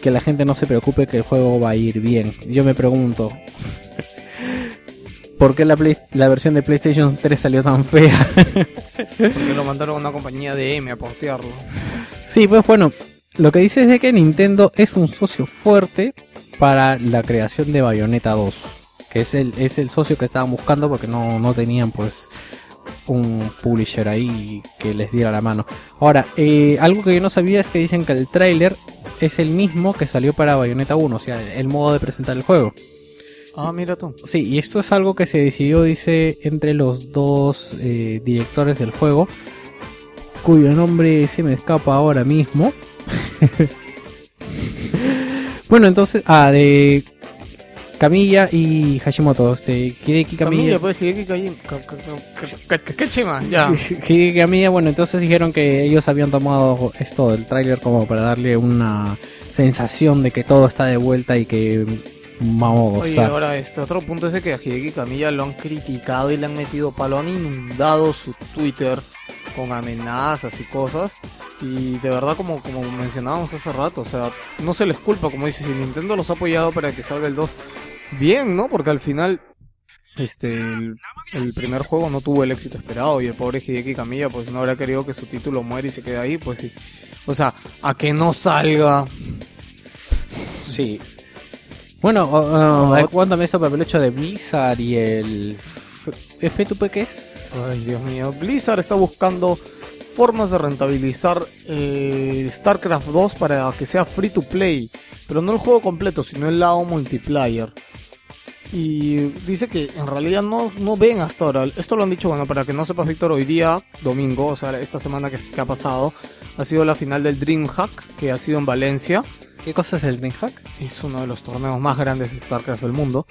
que la gente no se preocupe que el juego va a ir bien. Yo me pregunto, ¿por qué la, Play- la versión de PlayStation 3 salió tan fea? Porque lo mandaron a una compañía de M a portearlo. Sí, pues bueno, lo que dice es de que Nintendo es un socio fuerte para la creación de Bayonetta 2, que es el, es el socio que estaban buscando porque no, no tenían pues un publisher ahí que les diera la mano. Ahora, eh, algo que yo no sabía es que dicen que el tráiler es el mismo que salió para Bayonetta 1, o sea, el modo de presentar el juego. Ah, mira tú. Sí, y esto es algo que se decidió, dice, entre los dos eh, directores del juego, cuyo nombre se me escapa ahora mismo. bueno, entonces, ah, de Camilla y Hashimoto, este, Hideki Camilla. Camilla, pues, Hideki Kajima. Ka- ka- ka- ka- ka- chima, ya. Hideki Kamiya, bueno, entonces dijeron que ellos habían tomado esto del tráiler como para darle una sensación de que todo está de vuelta y que vamos a Oye, gozar. ahora este otro punto es de que a Hideki Camilla lo han criticado y le han metido palo, han inundado su Twitter con amenazas y cosas. Y de verdad, como, como mencionábamos hace rato, o sea, no se les culpa, como dices, si Nintendo los ha apoyado para que salga el 2, bien, ¿no? Porque al final, este, el- el primer juego no tuvo el éxito esperado y el pobre Hideki Kamiya pues no habrá querido que su título muera y se quede ahí, pues sí. O sea, a que no salga. Sí. Bueno, uh, uh, cuéntame eso por el hecho de Blizzard y el F2P qué es? Ay, Dios mío. Blizzard está buscando formas de rentabilizar eh, StarCraft 2 para que sea free to play. Pero no el juego completo, sino el lado multiplayer. Y dice que en realidad no, no ven hasta ahora. Esto lo han dicho, bueno, para que no sepas, Víctor, hoy día, domingo, o sea, esta semana que, que ha pasado, ha sido la final del DreamHack, que ha sido en Valencia. ¿Qué cosa es el DreamHack? Es uno de los torneos más grandes de StarCraft del mundo.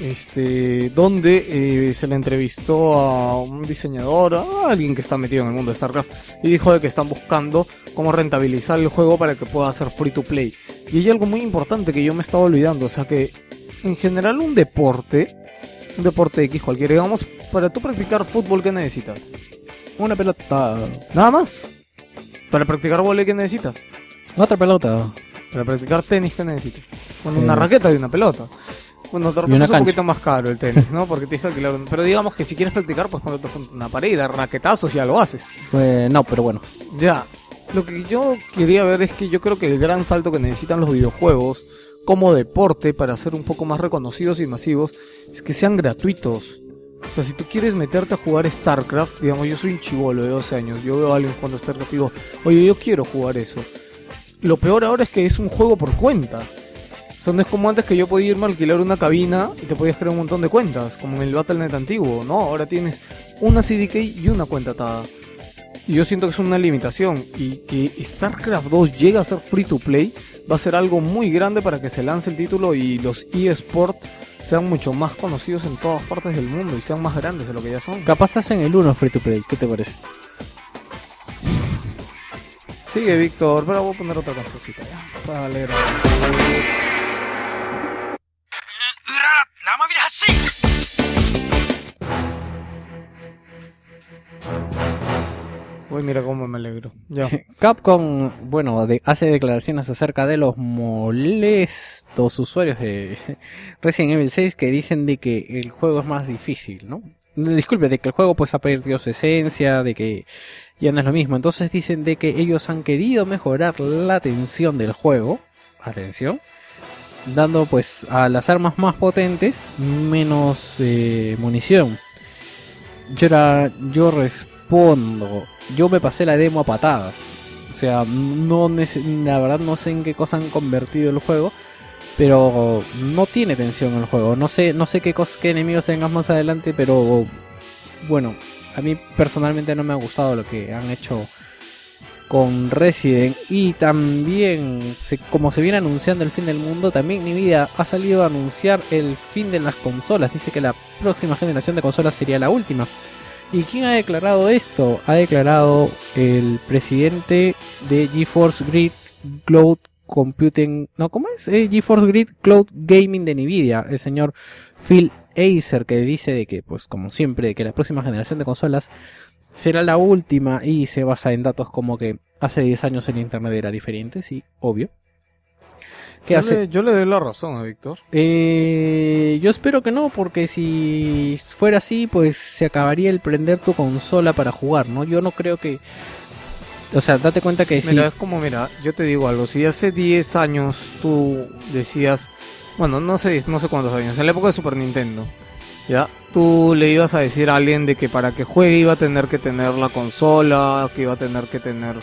Este, donde eh, se le entrevistó a un diseñador, a alguien que está metido en el mundo de StarCraft, y dijo de que están buscando cómo rentabilizar el juego para que pueda ser free to play. Y hay algo muy importante que yo me estaba olvidando, o sea que en general un deporte, un deporte X cualquiera, digamos, para tú practicar fútbol, ¿qué necesitas? Una pelota. Nada más. Para practicar volei, ¿qué necesitas? Otra pelota. Para practicar tenis, ¿qué necesitas? Bueno, una Eh. raqueta y una pelota. Bueno, es un poquito más caro el tenis, ¿no? Porque te dije alquilar un... Pero digamos que si quieres practicar, pues a una pared y dar raquetazos, ya lo haces. Pues no, pero bueno. Ya. Lo que yo quería ver es que yo creo que el gran salto que necesitan los videojuegos como deporte para ser un poco más reconocidos y masivos es que sean gratuitos. O sea, si tú quieres meterte a jugar StarCraft, digamos, yo soy un chivolo de 12 años, yo veo a alguien jugando StarCraft y digo, oye, yo quiero jugar eso. Lo peor ahora es que es un juego por cuenta. O sea, no es como antes que yo podía irme a alquilar una cabina y te podías crear un montón de cuentas, como en el Battle.net antiguo. No, ahora tienes una CDK y una cuenta atada. Y yo siento que es una limitación. Y que StarCraft 2 llegue a ser free to play va a ser algo muy grande para que se lance el título y los eSports sean mucho más conocidos en todas partes del mundo y sean más grandes de lo que ya son. Capaz hacen el 1 free to play. ¿Qué te parece? Sigue, Víctor, pero voy a poner otra cancioncita ya. Para. Uy, mira cómo me alegro. Ya. Capcom, bueno, hace declaraciones acerca de los molestos usuarios de Resident Evil 6 que dicen de que el juego es más difícil, ¿no? Disculpe, de que el juego pues ha perdido su esencia, de que ya no es lo mismo. Entonces dicen de que ellos han querido mejorar la tensión del juego. Atención. Dando pues a las armas más potentes menos eh, munición. Yo, era, yo respondo. Yo me pasé la demo a patadas. O sea, no la verdad no sé en qué cosa han convertido el juego. Pero no tiene tensión el juego. No sé, no sé qué, cos- qué enemigos tengas más adelante. Pero bueno, a mí personalmente no me ha gustado lo que han hecho con Resident. Y también, como se viene anunciando el fin del mundo, también Nvidia ha salido a anunciar el fin de las consolas. Dice que la próxima generación de consolas sería la última. ¿Y quién ha declarado esto? Ha declarado el presidente de GeForce Grid Cloud Computing. No, ¿cómo es? Eh, GeForce Grid Cloud Gaming de Nvidia, el señor Phil Acer, que dice de que, pues como siempre, que la próxima generación de consolas será la última y se basa en datos como que hace 10 años el internet era diferente, sí, obvio. ¿Qué yo, hace? Le, yo le doy la razón a Víctor. Eh, yo espero que no, porque si fuera así, pues se acabaría el prender tu consola para jugar, ¿no? Yo no creo que... O sea, date cuenta que sí. Mira, es como, mira, yo te digo algo. Si hace 10 años tú decías, bueno, no sé, no sé cuántos años, en la época de Super Nintendo, ya, tú le ibas a decir a alguien de que para que juegue iba a tener que tener la consola, que iba a tener que tener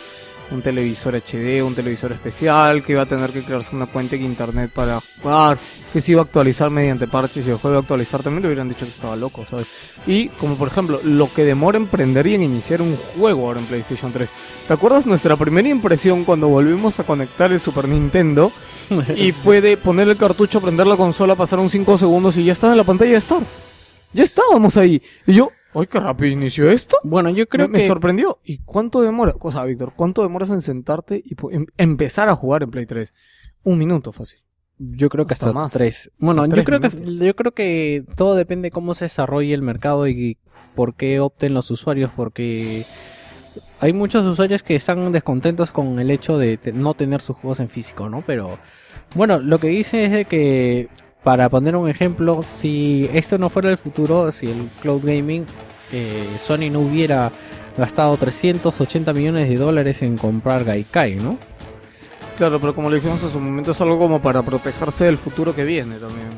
un televisor HD, un televisor especial, que iba a tener que crearse una cuenta en internet para jugar, que se iba a actualizar mediante parches y el juego iba a actualizar, también le hubieran dicho que estaba loco, ¿sabes? Y como por ejemplo, lo que demora en prender y en iniciar un juego ahora en PlayStation 3. ¿Te acuerdas nuestra primera impresión cuando volvimos a conectar el Super Nintendo? Y fue de poner el cartucho, prender la consola, pasar un 5 segundos y ya estaba en la pantalla de Star. Ya estábamos ahí. Y yo, ¡ay, qué rápido inició esto! Bueno, yo creo me, me que... sorprendió. ¿Y cuánto demora? O sea, Víctor, ¿cuánto demoras en sentarte y em- empezar a jugar en Play 3? Un minuto fácil. Yo creo que Hasta hasta, más. tres. Bueno, Hasta yo tres creo que minutos. yo creo que todo depende cómo se desarrolle el mercado y por qué opten los usuarios, porque hay muchos usuarios que están descontentos con el hecho de te- no tener sus juegos en físico, ¿no? Pero bueno, lo que dice es de que para poner un ejemplo, si esto no fuera el futuro, si el cloud gaming, eh, Sony no hubiera gastado 380 millones de dólares en comprar Gaikai, ¿no? Claro, pero como le dijimos en su momento, es algo como para protegerse del futuro que viene también.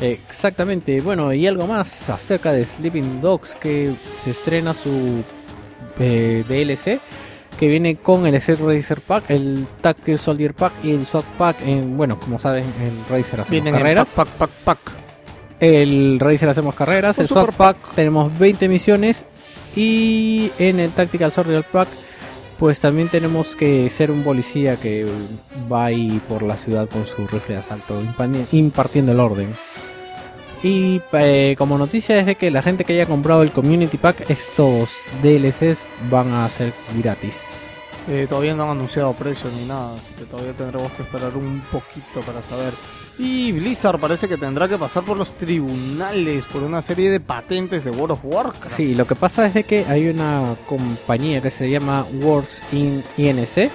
Exactamente, bueno, y algo más acerca de Sleeping Dogs que se estrena su eh, DLC que viene con el Set Racer Pack, el Tactical Soldier Pack y el SWAT Pack. En, bueno, como saben, el Racer hacemos Vienen en carreras. pack, pack, pack, pack. El Racer hacemos carreras. Un el SWAT super Pack tenemos 20 misiones. Y en el Tactical Soldier Pack, pues también tenemos que ser un policía que va ahí por la ciudad con su rifle de asalto, impa- impartiendo el orden. Y eh, como noticia es de que la gente que haya comprado el Community Pack, estos DLCs van a ser gratis. Eh, todavía no han anunciado precio ni nada, así que todavía tendremos que esperar un poquito para saber. Y Blizzard parece que tendrá que pasar por los tribunales por una serie de patentes de World of Warcraft. Sí, lo que pasa es de que hay una compañía que se llama Works in INC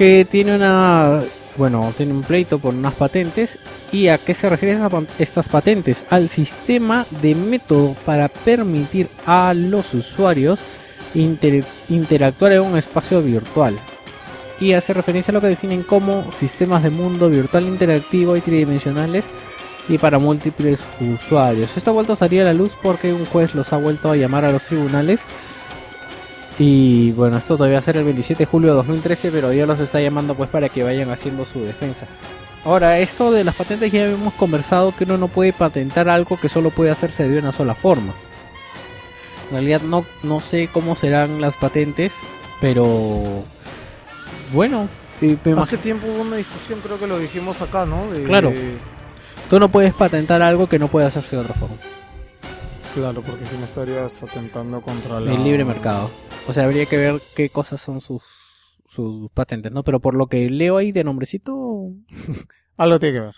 que tiene una bueno, tiene un pleito por unas patentes y a qué se refieren estas patentes al sistema de método para permitir a los usuarios inter- interactuar en un espacio virtual y hace referencia a lo que definen como sistemas de mundo virtual interactivo y tridimensionales y para múltiples usuarios. Esta vuelta salía a la luz porque un juez los ha vuelto a llamar a los tribunales. Y bueno, esto todavía va a ser el 27 de julio de 2013, pero ya los está llamando pues para que vayan haciendo su defensa. Ahora, esto de las patentes ya hemos conversado que uno no puede patentar algo que solo puede hacerse de una sola forma. En realidad no, no sé cómo serán las patentes, pero bueno, Hace tiempo hubo una discusión, creo que lo dijimos acá, ¿no? De- Claro. tú no puedes patentar algo que no puede hacerse de otra forma. Claro, porque si no estarías atentando contra la... El libre mercado. O sea, habría que ver qué cosas son sus, sus patentes, ¿no? Pero por lo que leo ahí de nombrecito, Algo tiene que ver.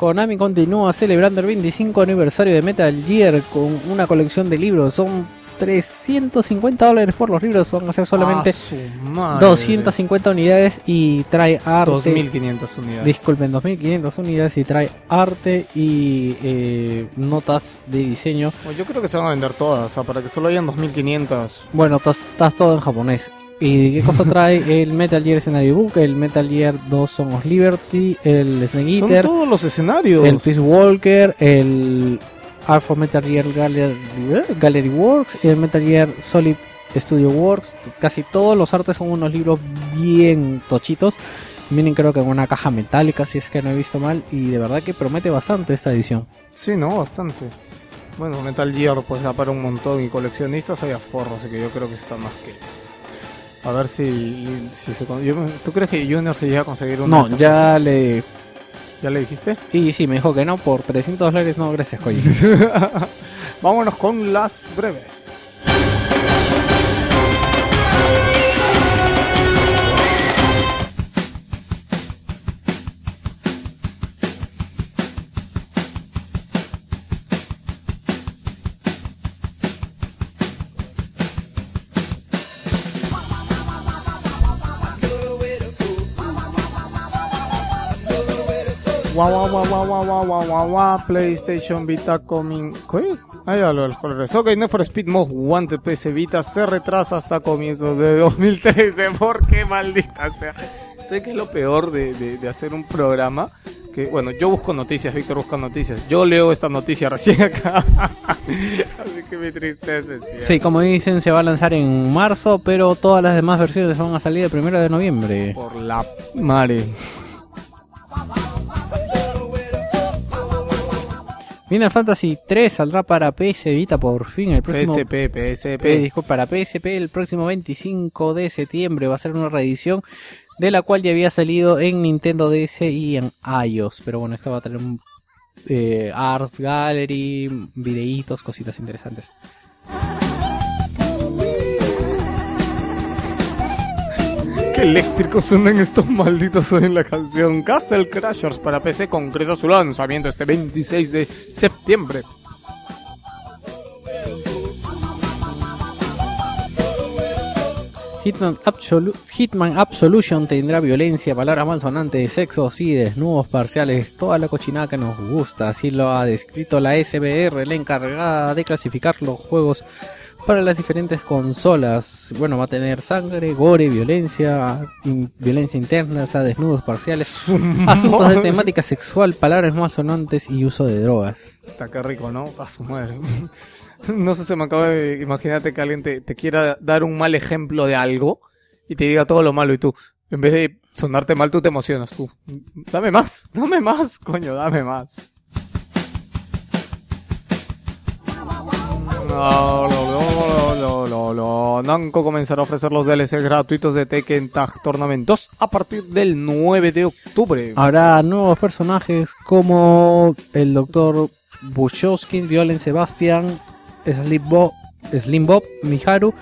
Konami continúa celebrando el 25 aniversario de Metal Gear con una colección de libros. Son 350 dólares por los libros, van a ser solamente Ah, su madre. 250 unidades y trae arte. 2.500 unidades. Disculpen, 2500 unidades y trae arte y eh, notas de diseño. Yo creo que se van a vender todas, o sea, para que solo hayan 2.500. Bueno, estás todo en japonés. ¿Y qué cosa trae el Metal Gear Scenario Book? El Metal Gear 2 Song of Liberty, el Snake Son Eater, todos los escenarios. el Peace Walker, el Alpha Metal Gear Gallery, Gallery Works, el Metal Gear Solid Studio Works. Casi todos los artes son unos libros bien tochitos. Vienen creo que en una caja metálica, si es que no he visto mal. Y de verdad que promete bastante esta edición. Sí, no, bastante. Bueno, Metal Gear pues da para un montón y coleccionistas hay a forro, así que yo creo que está más que... A ver si, si se... ¿Tú crees que Junior se llega a conseguir una No, ya le... ¿Ya le dijiste? Y sí, me dijo que no, por 300 dólares no, gracias, Koji. Vámonos con las breves. Wow, wow, wow, wow, wow, wow, wow, wow, PlayStation Vita coming. ¿Qué? Ahí hablo los colores. Ok, Need for Speed Most Wanted PC Vita se retrasa hasta comienzos de 2013. Porque maldita sea. Sé que es lo peor de, de, de hacer un programa. Que, bueno, yo busco noticias, Víctor busca noticias. Yo leo esta noticia recién acá. Así que mi tristeza es. Sí, como dicen, se va a lanzar en marzo, pero todas las demás versiones van a salir el primero de noviembre. Por la madre. Final Fantasy 3 saldrá para PS Vita por fin el próximo PSP, PSP. P- disculpa, para PSP el próximo 25 de septiembre va a ser una reedición de la cual ya había salido en Nintendo DS y en iOS, pero bueno, esta va a tener un eh, Art Gallery, videitos, cositas interesantes. ¿Qué eléctricos suenan estos malditos en la canción Castle Crashers para PC concretó su lanzamiento este 26 de septiembre. Hitman, Absolu- Hitman Absolution tendrá violencia, palabras malsonantes, sexos y desnudos parciales, toda la cochinada que nos gusta, así lo ha descrito la SBR, la encargada de clasificar los juegos para las diferentes consolas. Bueno, va a tener sangre, gore, violencia, in- violencia interna, o sea, desnudos parciales, asuntos de temática sexual, palabras malsonantes y uso de drogas. Está que rico, ¿no? A su madre. No sé, se me acaba de... Imagínate que alguien te, quiera dar un mal ejemplo de algo y te diga todo lo malo y tú, en vez de sonarte mal, tú te emocionas. Tú, dame más, dame más, coño, dame más. No, comenzará a ofrecer los DLC gratuitos de Tekken Tag Tournament 2 a partir del 9 de octubre. Habrá nuevos personajes como el Dr. Bushowski, Violen Sebastian, Slim Bob, Slim Bob, Miharu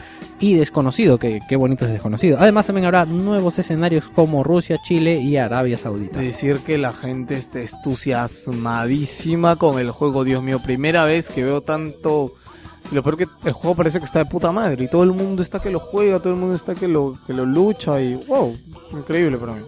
y Desconocido, que qué bonito es Desconocido. Además también habrá nuevos escenarios como Rusia, Chile y Arabia Saudita. Decir que la gente está entusiasmadísima con el juego, Dios mío, primera vez que veo tanto... Lo peor que el juego parece que está de puta madre y todo el mundo está que lo juega, todo el mundo está que lo, que lo lucha y wow, increíble para mí.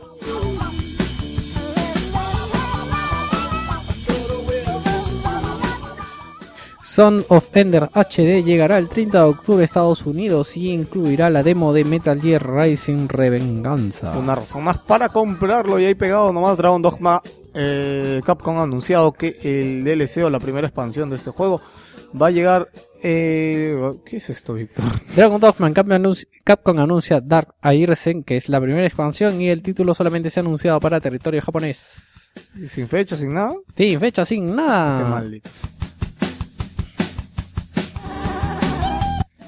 Son of Ender HD llegará el 30 de octubre a Estados Unidos y incluirá la demo de Metal Gear Rising Revenganza. Una razón más para comprarlo y ahí pegado nomás Dragon Dogma. eh, Capcom ha anunciado que el DLC o la primera expansión de este juego va a llegar... eh, ¿Qué es esto, Víctor? Dragon Dogman Capcom anuncia, Dark Airsen, que es la primera expansión y el título solamente se ha anunciado para territorio japonés. Sin fecha, sin nada. Sin fecha, sin Qué nada. maldito.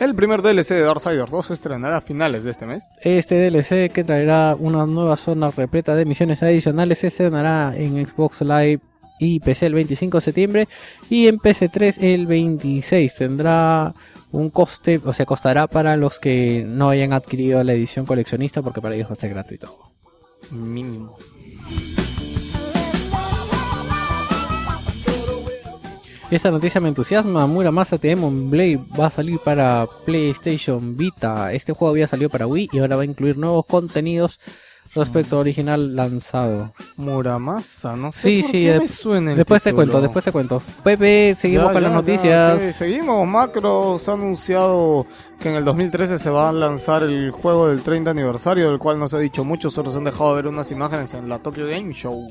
El primer DLC de Darksiders 2 se estrenará a finales de este mes. Este DLC que traerá una nueva zona repleta de misiones adicionales se estrenará en Xbox Live y PC el 25 de septiembre y en PC3 el 26. Tendrá un coste, o sea, costará para los que no hayan adquirido la edición coleccionista porque para ellos va a ser gratuito. Mínimo. Esta noticia me entusiasma. Muramasa Demon Blade va a salir para PlayStation Vita. Este juego había salido para Wii y ahora va a incluir nuevos contenidos respecto al original lanzado. Muramasa, no sé Sí, por sí, qué de- me suena el Después te cuento, después te cuento. Pepe, seguimos Ya, con ya, las ya, noticias. ok, Seguimos, Macros ha anunciado que en el 2013 se va a lanzar el juego del 30 aniversario, del cual no se ha dicho mucho, solo se han dejado ver unas imágenes en la Tokyo Game Show.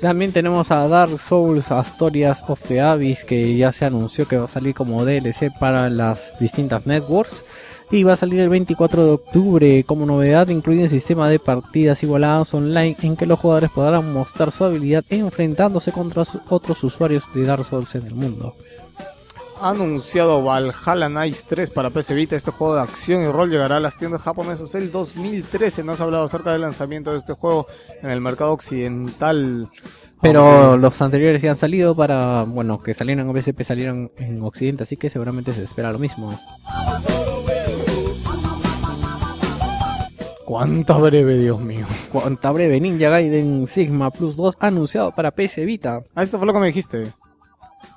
También tenemos a Dark Souls Astorias of the Abyss que ya se anunció que va a salir como DLC para las distintas networks. Y va a salir el 24 de octubre como novedad, incluye un sistema de partidas igualadas online en que los jugadores podrán mostrar su habilidad enfrentándose contra otros usuarios de Dark Souls en el mundo. Ha anunciado Valhalla Knights 3 para PC Vita. Este juego de acción y rol llegará a las tiendas japonesas el 2013. No se ha hablado acerca del lanzamiento de este juego en el mercado occidental. Pero los anteriores ya han salido para, bueno, que salieron en PSP, salieron en Occidente, así que seguramente se espera lo mismo. Cuánta breve, Dios mío. Cuanta breve Ninja Gaiden Sigma Plus 2 anunciado para PS Vita. Ah, esto fue lo que me dijiste.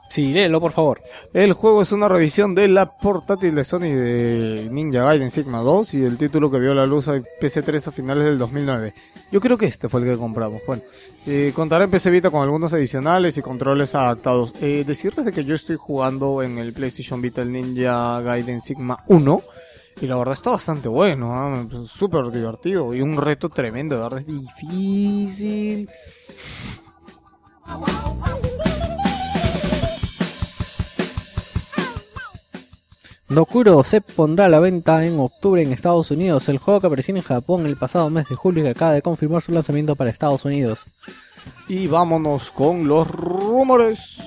Sí, léelo por favor. El juego es una revisión de la portátil de Sony de Ninja Gaiden Sigma 2 y el título que vio la luz en PC3 a finales del 2009. Yo creo que este fue el que compramos. Bueno, eh, contará en PC Vita con algunos adicionales y controles adaptados. Eh, decirles de que yo estoy jugando en el PlayStation Vita el Ninja Gaiden Sigma 1 y la verdad está bastante bueno, ¿ah? súper divertido y un reto tremendo, de verdad es difícil. Dokuro se pondrá a la venta en octubre en Estados Unidos. El juego que apareció en Japón el pasado mes de julio y que acaba de confirmar su lanzamiento para Estados Unidos. Y vámonos con los rumores.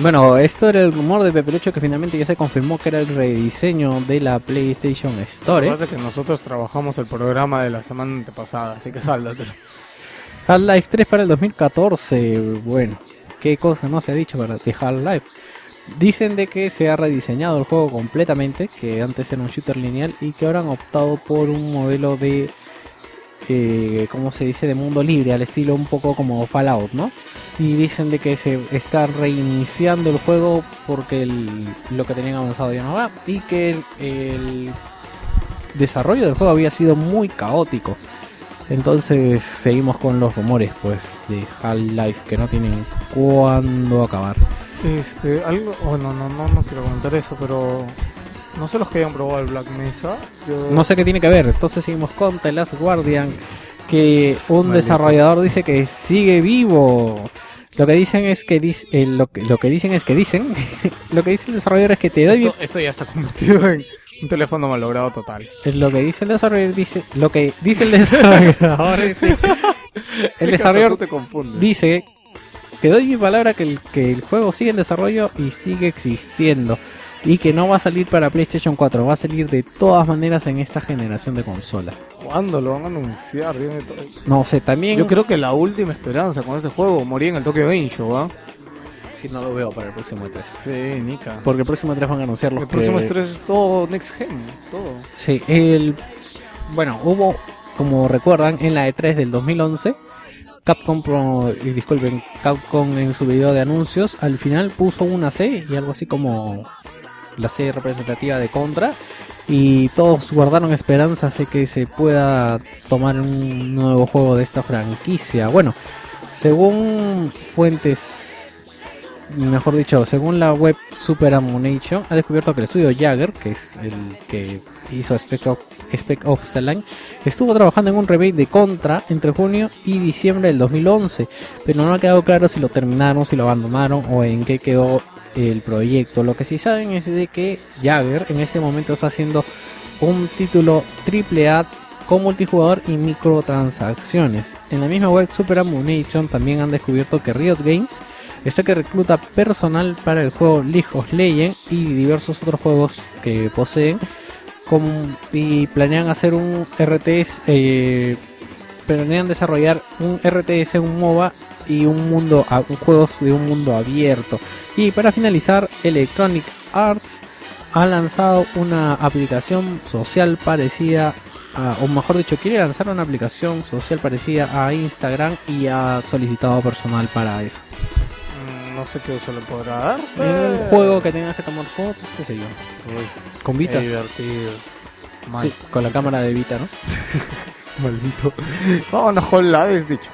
Bueno, esto era el rumor de Peperucho que finalmente ya se confirmó que era el rediseño de la PlayStation Store. ¿eh? Lo que es que nosotros trabajamos el programa de la semana antepasada, así que sáldatelo. Half-Life 3 para el 2014. Bueno, qué cosa no se ha dicho para de Half-Life. Dicen de que se ha rediseñado el juego completamente, que antes era un shooter lineal y que ahora han optado por un modelo de, eh, ¿cómo se dice?, de mundo libre, al estilo un poco como Fallout, ¿no? Y dicen de que se está reiniciando el juego porque el- lo que tenían avanzado ya no va y que el, desarrollo del juego había sido muy caótico. Entonces seguimos con los rumores pues de Half-Life que no tienen cuándo acabar. Este, algo, bueno, no, no, no quiero comentar eso, pero no sé los que hayan probado el Black Mesa. Yo, No sé qué tiene que ver. Entonces seguimos con The Last Guardian que un desarrollador dice que sigue vivo. Lo que dicen es que dis- eh, lo, que lo que dicen es que dicen lo que dice el desarrollador es que te doy mi- esto, esto ya está convertido en un teléfono malogrado total. Es lo que dice el desarrollador dice lo que dice el desarrollador es- el desarrollador Tú te confundes. dice te doy mi palabra que el, que el juego sigue en desarrollo y sigue existiendo y que no va a salir para PlayStation 4 va a salir de todas maneras en esta generación de consola ¿Cuándo lo van a anunciar? Dime todo. no sé también Yo creo que la última esperanza con ese juego moría en el Tokyo Game Show, ¿ah? si no lo veo para el próximo E3 Sí, Nika. porque el próximo E3 van a anunciar los El próximo que- estrés es todo Next Gen, todo. Sí, el bueno, hubo como recuerdan en la E3 del 2011 Capcom pro- y disculpen, Capcom en su video de anuncios al final puso una C y algo así como la C representativa de Contra y todos guardaron esperanzas de que se pueda tomar un nuevo juego de esta franquicia. Bueno, según fuentes, mejor dicho, según la web Super Ammunition, ha descubierto que el estudio Jagger, que es el que hizo Spec of, Spec Ops The Line, estuvo trabajando en un remake de Contra entre junio y diciembre del 2011, pero no ha quedado claro si lo terminaron, si lo abandonaron o en qué quedó el proyecto. Lo que sí saben es de que Jagger en este momento está haciendo un título triple A con multijugador y microtransacciones. En la misma web Super Ammunition también han descubierto que Riot Games está que recluta personal para el juego League of Legends y diversos otros juegos que poseen y planean hacer un RTS eh, planean desarrollar un RTS un MOBA y un mundo a- juegos de un mundo abierto y para finalizar Electronic Arts ha lanzado una aplicación social parecida a- o mejor dicho quiere lanzar una aplicación social parecida a Instagram y ha solicitado personal para eso Mm, No sé qué uso le podrá dar. en un juego que tengas que tomar fotos qué sé yo con Vita divertido. Sí, con la cámara de Vita no Maldito. Vámonos con la desdicha.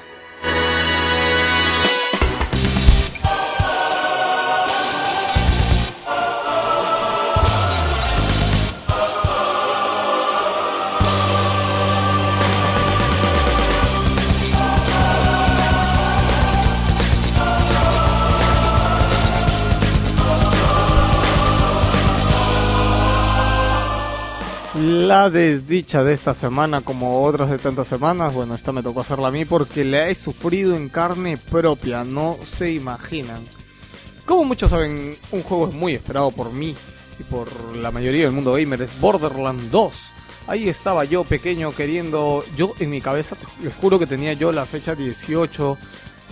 La desdicha de esta semana, como otras de tantas semanas, bueno, esta me tocó hacerla a mí porque la he sufrido en carne propia, no se imaginan. Como muchos saben, un juego es muy esperado por mí y por la mayoría del mundo gamer, es Borderlands 2. Ahí estaba yo pequeño queriendo, yo en mi cabeza, les juro que tenía yo la fecha 18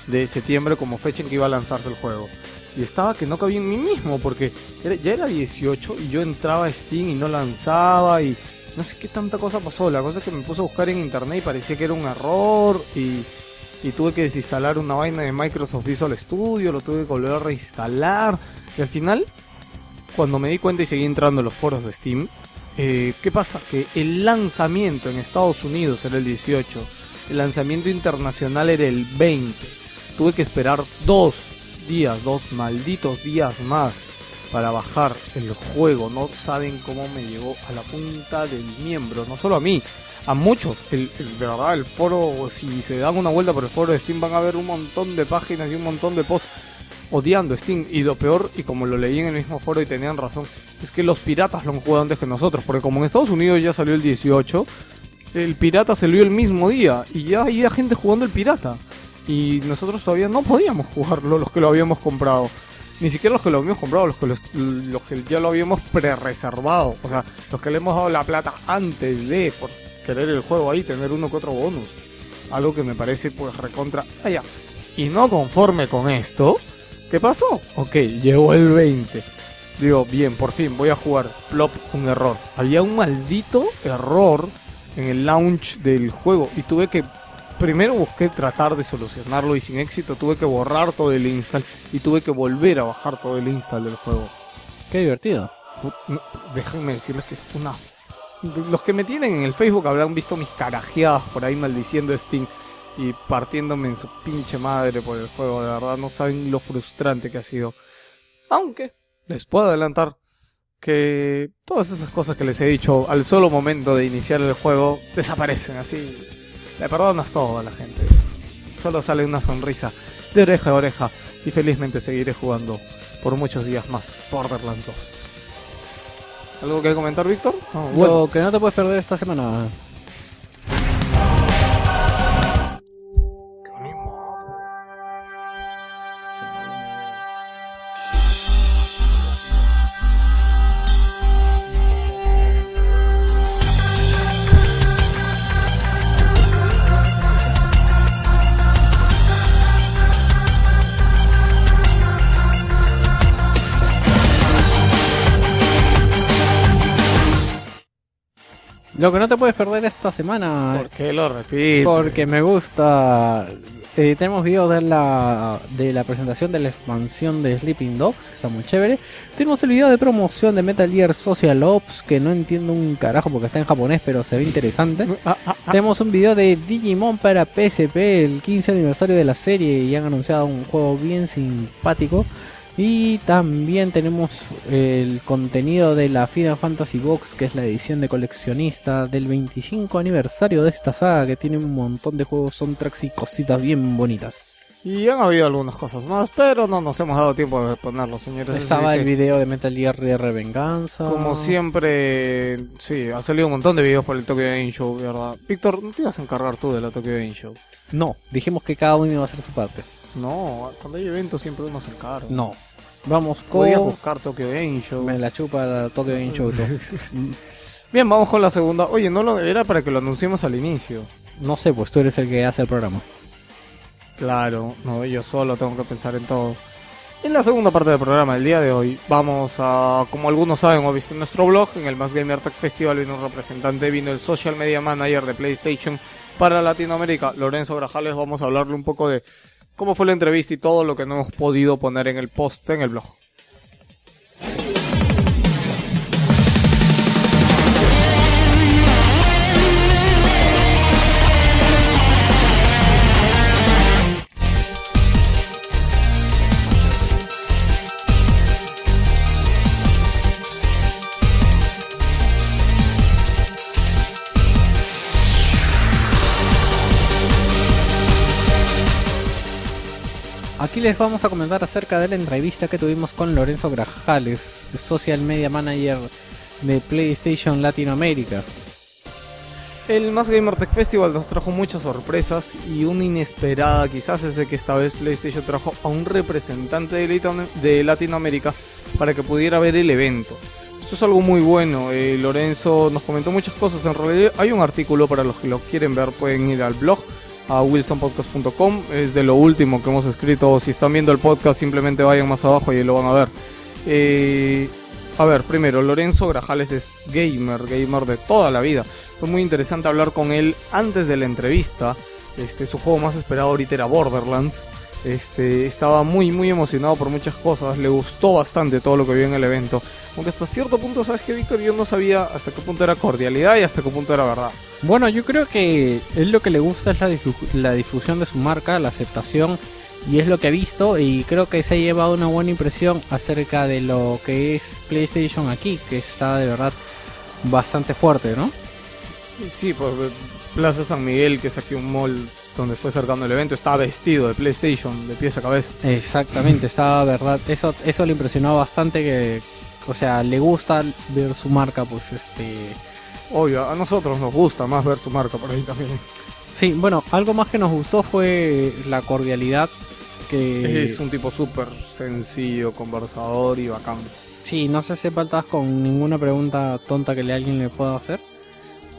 de septiembre como fecha en que iba a lanzarse el juego. Y estaba que no cabía en mí mismo, porque ya era 18 y yo entraba a Steam y no lanzaba y no sé qué tanta cosa pasó. La cosa es que me puse a buscar en internet y parecía que era un error y, y tuve que desinstalar una vaina de Microsoft Visual Studio, lo tuve que volver a reinstalar. Y al final, cuando me di cuenta y seguí entrando en los foros de Steam, eh, ¿qué pasa? Que el lanzamiento en Estados Unidos era el 18, el lanzamiento internacional era el 20. Tuve que esperar dos días, dos malditos días más para bajar el juego. No saben cómo me llegó a la punta del miembro. No solo a mí, a muchos. El, de verdad, el foro, si se dan una vuelta por el foro de Steam, van a ver un montón de páginas y un montón de posts odiando Steam. Y lo peor, y como lo leí en el mismo foro y tenían razón, es que los piratas lo han jugado antes que nosotros. Porque como en Estados Unidos ya salió el 18, el pirata salió el mismo día. Y ya había gente jugando el pirata. Y nosotros todavía no podíamos jugarlo, los que lo habíamos comprado. Ni siquiera los que lo habíamos comprado, los que, los, que ya lo habíamos pre-reservado. O sea, los que le hemos dado la plata antes de por querer el juego ahí, tener uno que otro bonus. Algo que me parece pues recontra... Ah, ya. Y no conforme con esto, ¿qué pasó? Ok, llegó el 20. Digo, bien, por fin voy a jugar. Plop, un error. Había un maldito error en el launch del juego y tuve que primero busqué tratar de solucionarlo y sin éxito tuve que borrar todo el install y tuve que volver a bajar todo el install del juego. Qué divertido. No, déjenme decirles que es una... Los que me tienen en el Facebook habrán visto mis carajeadas por ahí maldiciendo Steam y partiéndome en su pinche madre por el juego. De verdad no saben lo frustrante que ha sido. Aunque les puedo adelantar que todas esas cosas que les he dicho al solo momento de iniciar el juego desaparecen así. Le perdonas todo a la gente. Solo sale una sonrisa de oreja a oreja y felizmente seguiré jugando por muchos días más Borderlands 2. ¿Algo que comentar, Víctor? No, bueno. Lo que no te puedes perder esta semana. Lo que no te puedes perder esta semana. ¿Por qué lo repito? Porque me gusta. Eh, tenemos videos de la, de la presentación de la expansión de Sleeping Dogs, que está muy chévere. Tenemos el video de promoción de Metal Gear Social Ops, que no entiendo un carajo porque está en japonés, pero se ve interesante. Ah, ah, ah. Tenemos un video de Digimon para PSP, el 15 aniversario de la serie, y han anunciado un juego bien simpático. Y también tenemos el contenido de la Final Fantasy Box, que es la edición de coleccionista del 25 aniversario de esta saga, que tiene un montón de juegos, soundtracks y cositas bien bonitas. Y han habido algunas cosas más, pero no nos hemos dado tiempo de ponerlo, señores. Estaba el video de Metal Gear R Venganza. Como siempre, sí, ha salido un montón de videos por el Tokyo Game Show, ¿verdad? Víctor, ¿no te ibas a encargar tú de la Tokyo Game Show? No, dijimos que cada uno iba a hacer su parte. No, cuando hay eventos siempre uno se encarga. No. Vamos con... buscar Tokyo Game Show. Me la chupa la Tokyo Game Show. Bien, vamos con la segunda. Oye, no lo era para que lo anunciemos al inicio. No sé, pues tú eres el que hace el programa. Claro, no, yo solo tengo que pensar en todo. En la segunda parte del programa del día de hoy vamos a, como algunos saben o han visto en nuestro blog, en el Más Gamer Tech Festival vino un representante, vino el Social Media Manager de PlayStation para Latinoamérica, Lorenzo Grajales, vamos a hablarle un poco de cómo fue la entrevista y todo lo que no hemos podido poner en el post en el blog. Aquí les vamos a comentar acerca de la entrevista que tuvimos con Lorenzo Grajales, Social Media Manager de PlayStation Latinoamérica. El Más Gamer Tech Festival nos trajo muchas sorpresas y una inesperada quizás es de que esta vez PlayStation trajo a un representante de, Latino- de Latinoamérica para que pudiera ver el evento. Esto es algo muy bueno, eh, Lorenzo nos comentó muchas cosas, en realidad hay un artículo para los que lo quieren ver, pueden ir al blog a wilsonpodcast.com, es de lo último que hemos escrito, si están viendo el podcast simplemente vayan más abajo y lo van a ver. Eh, a ver, primero, Lorenzo Grajales es gamer, gamer de toda la vida. Fue muy interesante hablar con él antes de la entrevista. Este, su juego más esperado ahorita era Borderlands. Este, estaba muy muy emocionado por muchas cosas, le gustó bastante todo lo que vio en el evento. Aunque hasta cierto punto, sabes que Víctor, yo no sabía hasta qué punto era cordialidad y hasta qué punto era verdad. Bueno, yo creo que él lo que le gusta es la, difu- la difusión de su marca, la aceptación, y es lo que ha visto, y creo que se ha llevado una buena impresión acerca de lo que es PlayStation aquí, que está de verdad bastante fuerte, ¿no? Sí, por Plaza San Miguel, que es aquí un mall donde fue cercano el evento, estaba vestido de PlayStation de pies a cabeza. Exactamente, está verdad, eso, eso le impresionó bastante que, o sea, le gusta ver su marca, pues este... Obvio, a nosotros nos gusta más ver su marca por ahí también. Sí, bueno, algo más que nos gustó fue la cordialidad Que Es un tipo súper sencillo, conversador y bacán. sí, no se hace falta con ninguna pregunta tonta que le alguien le pueda hacer.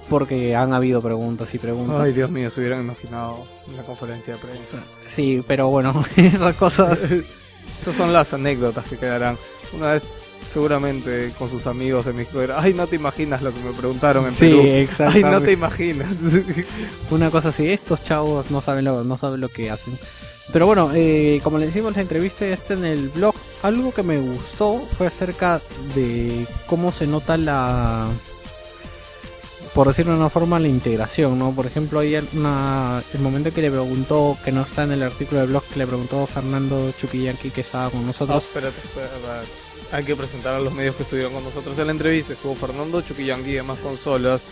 Porque han habido preguntas y preguntas. Ay, Dios mío, se hubieran imaginado en la conferencia de prensa. Sí, pero bueno, esas cosas. Esas son las anécdotas que quedarán. Una vez, seguramente, con sus amigos en México, era, ay, no te imaginas lo que me preguntaron en Sí, Perú. Ay, exactamente. no te imaginas. Una cosa así, estos chavos no saben lo, no saben lo que hacen. Pero bueno, eh, como le decimos la entrevista este en el blog, algo que me gustó fue acerca de cómo se nota la, por decirlo de una forma, la integración, ¿no? Por ejemplo, hay una, el momento que le preguntó, que no está en el artículo del blog, que le preguntó Fernando Chuquillanqui que estaba con No, nosotros. espérate, espérate. Hay que presentar a los medios que estuvieron con nosotros en la entrevista. Estuvo Fernando Chuquillangui de Más Consolas,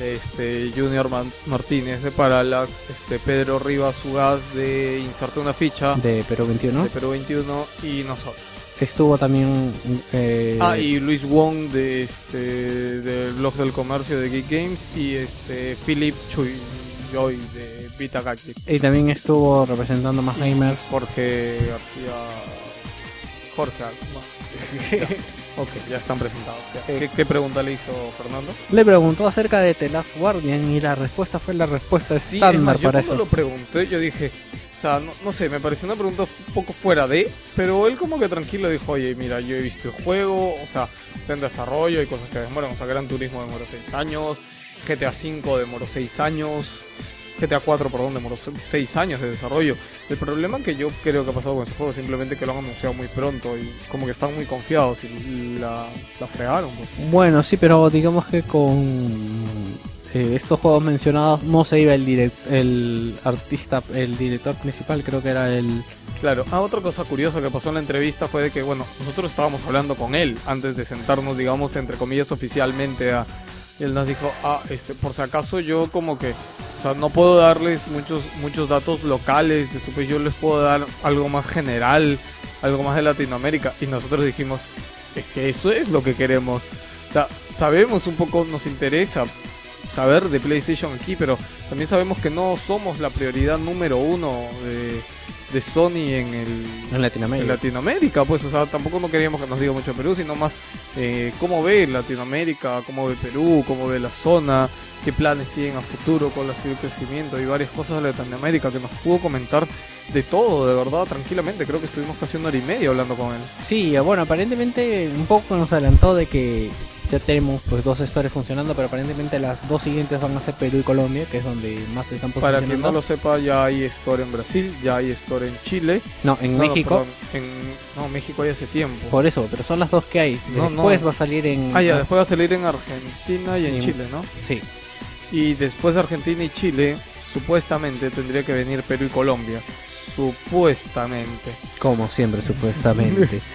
este, Junior Man- Martínez de Parallax, este, Pedro Rivas Ugaz de Inserte una ficha de Perú 21. de Perú 21 y nosotros. Estuvo también eh, Ah, y Luis Wong de este del blog del comercio de Geek Games y este Philip Chuy Joy de Vita Gadget. y también estuvo representando más gamers. Jorge García Jorge más. Ok, ya están presentados. ya. ¿Qué, qué pregunta le hizo Fernando? Le preguntó acerca de The Last Guardian y la respuesta fue la respuesta Sí, es estándar más, yo para eso. lo pregunté, yo dije, o sea, no, no sé, me pareció una pregunta un poco fuera de, pero él como que tranquilo dijo, oye, mira, yo he visto el juego, o sea, está en desarrollo, hay cosas que demoran, o sea, Gran Turismo demoró 6 años, GTA 5 demoró 6 años, GTA 4, perdón, demoró 6 años de desarrollo. El problema que yo creo que ha pasado con ese juego es simplemente que lo han anunciado muy pronto y como que están muy confiados y la, la fregaron, pues. Bueno, sí, pero digamos que con eh, estos juegos mencionados no se iba el direct, el artista, el director principal, creo que era el Claro, ah, otra cosa curiosa que pasó en la entrevista fue de que, bueno, nosotros estábamos hablando con él antes de sentarnos, digamos, entre comillas, oficialmente a... Él nos dijo, ah, este, por si acaso yo como que, o sea, no puedo darles muchos, muchos datos locales de su yo les puedo dar algo más general, algo más de Latinoamérica. Y nosotros dijimos, es que eso es lo que queremos. O sea, sabemos un poco, nos interesa saber de PlayStation aquí, pero también sabemos que no somos la prioridad número uno de, de Sony en el en en Latinoamérica. Latinoamérica, pues, o sea, tampoco no queríamos que nos diga mucho Perú, sino más eh, cómo ve Latinoamérica, cómo ve Perú, cómo ve la zona, qué planes tienen a futuro, cuál ha sido el crecimiento y varias cosas de Latinoamérica que nos pudo comentar de todo, de verdad, tranquilamente. Creo que estuvimos casi una hora y media hablando con él. Sí, bueno, aparentemente un poco nos adelantó de que ya tenemos pues dos historias funcionando, pero aparentemente las dos siguientes van a ser Perú y Colombia, que es donde más se están Para quien posicionando. no lo sepa, ya hay store en Brasil, ya hay store en Chile. No, en No, no, México. perdón, en, no, México hay hace tiempo. por eso, pero son las dos que hay. No, Después no. va a salir en Ah, ya, después va a salir en Argentina y en En- Chile, ¿no? Sí, Y después de Argentina y Chile, supuestamente tendría que venir Perú y Colombia. Supuestamente. como siempre supuestamente.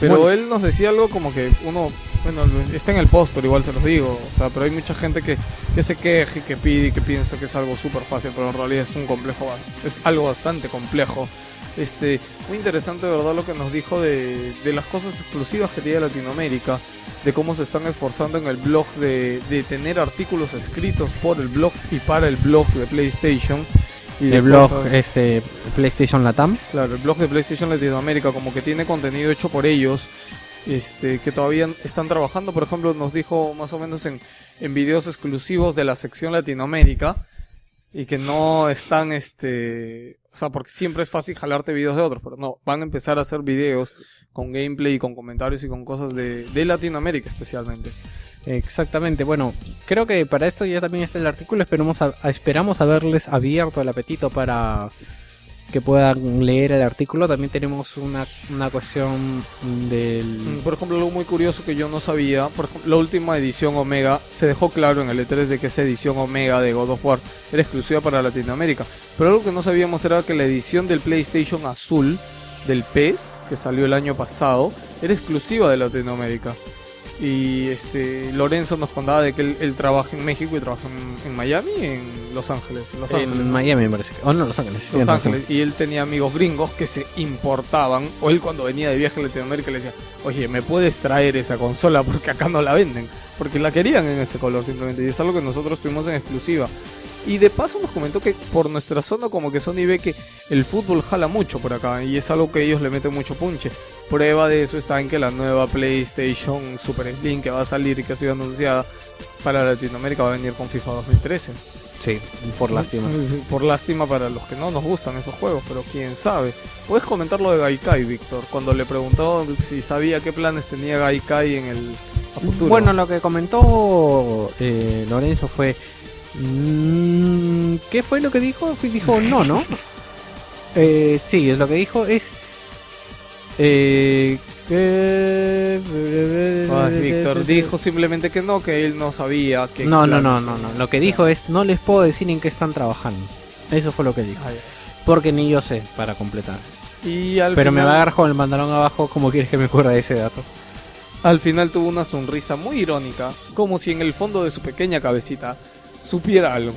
Pero Bueno. él nos decía algo como que uno, bueno, está en el post, pero igual se los digo. O sea, pero hay mucha gente que, que se queja y que pide y que piensa que es algo súper fácil, pero en realidad es un complejo, es algo bastante complejo. Este, muy interesante, de verdad, lo que nos dijo de, de las cosas exclusivas que tiene Latinoamérica, de cómo se están esforzando en el blog de, de tener artículos escritos por el blog y para el blog de PlayStation. Y el blog cosas- este PlayStation Latam. Claro, el blog de PlayStation Latinoamérica como que tiene contenido hecho por ellos, este, que todavía están trabajando, por ejemplo, nos dijo más o menos en, en videos exclusivos de la sección Latinoamérica y que no están, este, o sea, porque siempre es fácil jalarte videos de otros, pero no, van a empezar a hacer videos con gameplay y con comentarios y con cosas de, de Latinoamérica especialmente. Exactamente, bueno, creo que para esto ya también está el artículo, esperamos, a- esperamos haberles abierto el apetito para que puedan leer el artículo. También tenemos una, una cuestión Mm, del... Por ejemplo, algo muy curioso que yo no sabía, por ejemplo, la última edición Omega se dejó claro en el E3 de que esa edición Omega de God of War era exclusiva para Latinoamérica. Pero algo que no sabíamos era que la edición del PlayStation Azul del PES, que salió el año pasado, era exclusiva de Latinoamérica. Y este Lorenzo nos contaba de que él, él trabaja en México y trabaja en, en Miami y en Los Ángeles. En Los Ángeles, en ¿no? Miami me parece. Oh, no, Los Ángeles. Los razón. Ángeles y él tenía amigos gringos que se importaban o él cuando venía de viaje a Latinoamérica le decía oye me puedes traer esa consola porque acá no la venden porque la querían en ese color simplemente y es algo que nosotros tuvimos en exclusiva Y de paso nos comentó que por nuestra zona como que Sony ve que el fútbol jala mucho por acá y es algo que ellos le meten mucho punche. Prueba de eso está en que la nueva PlayStation Super Slim que va a salir y que ha sido anunciada para Latinoamérica va a venir con FIFA 2013. Sí, por lástima. Por lástima para los que no nos gustan esos juegos, pero quién sabe. Puedes comentar lo de Gaikai, Víctor, cuando le preguntó si sabía qué planes tenía Gaikai en el a futuro. Bueno, lo que comentó eh, Lorenzo fue... mm, ¿Qué fue lo que dijo? Dijo no, ¿no? Eh, sí, es lo que dijo es... Eh, que- Ay, Víctor dijo simplemente que no, que él no sabía que No, no, no, no, no. Lo que dijo es no les puedo decir en qué están trabajando. Eso fue lo que dijo. Porque ni yo sé para completar. Y al Pero me va a agarrar con el pantalón abajo como quieres que me ocurra de ese dato. Al final tuvo una sonrisa muy irónica, como si en el fondo de su pequeña cabecita supiera algo.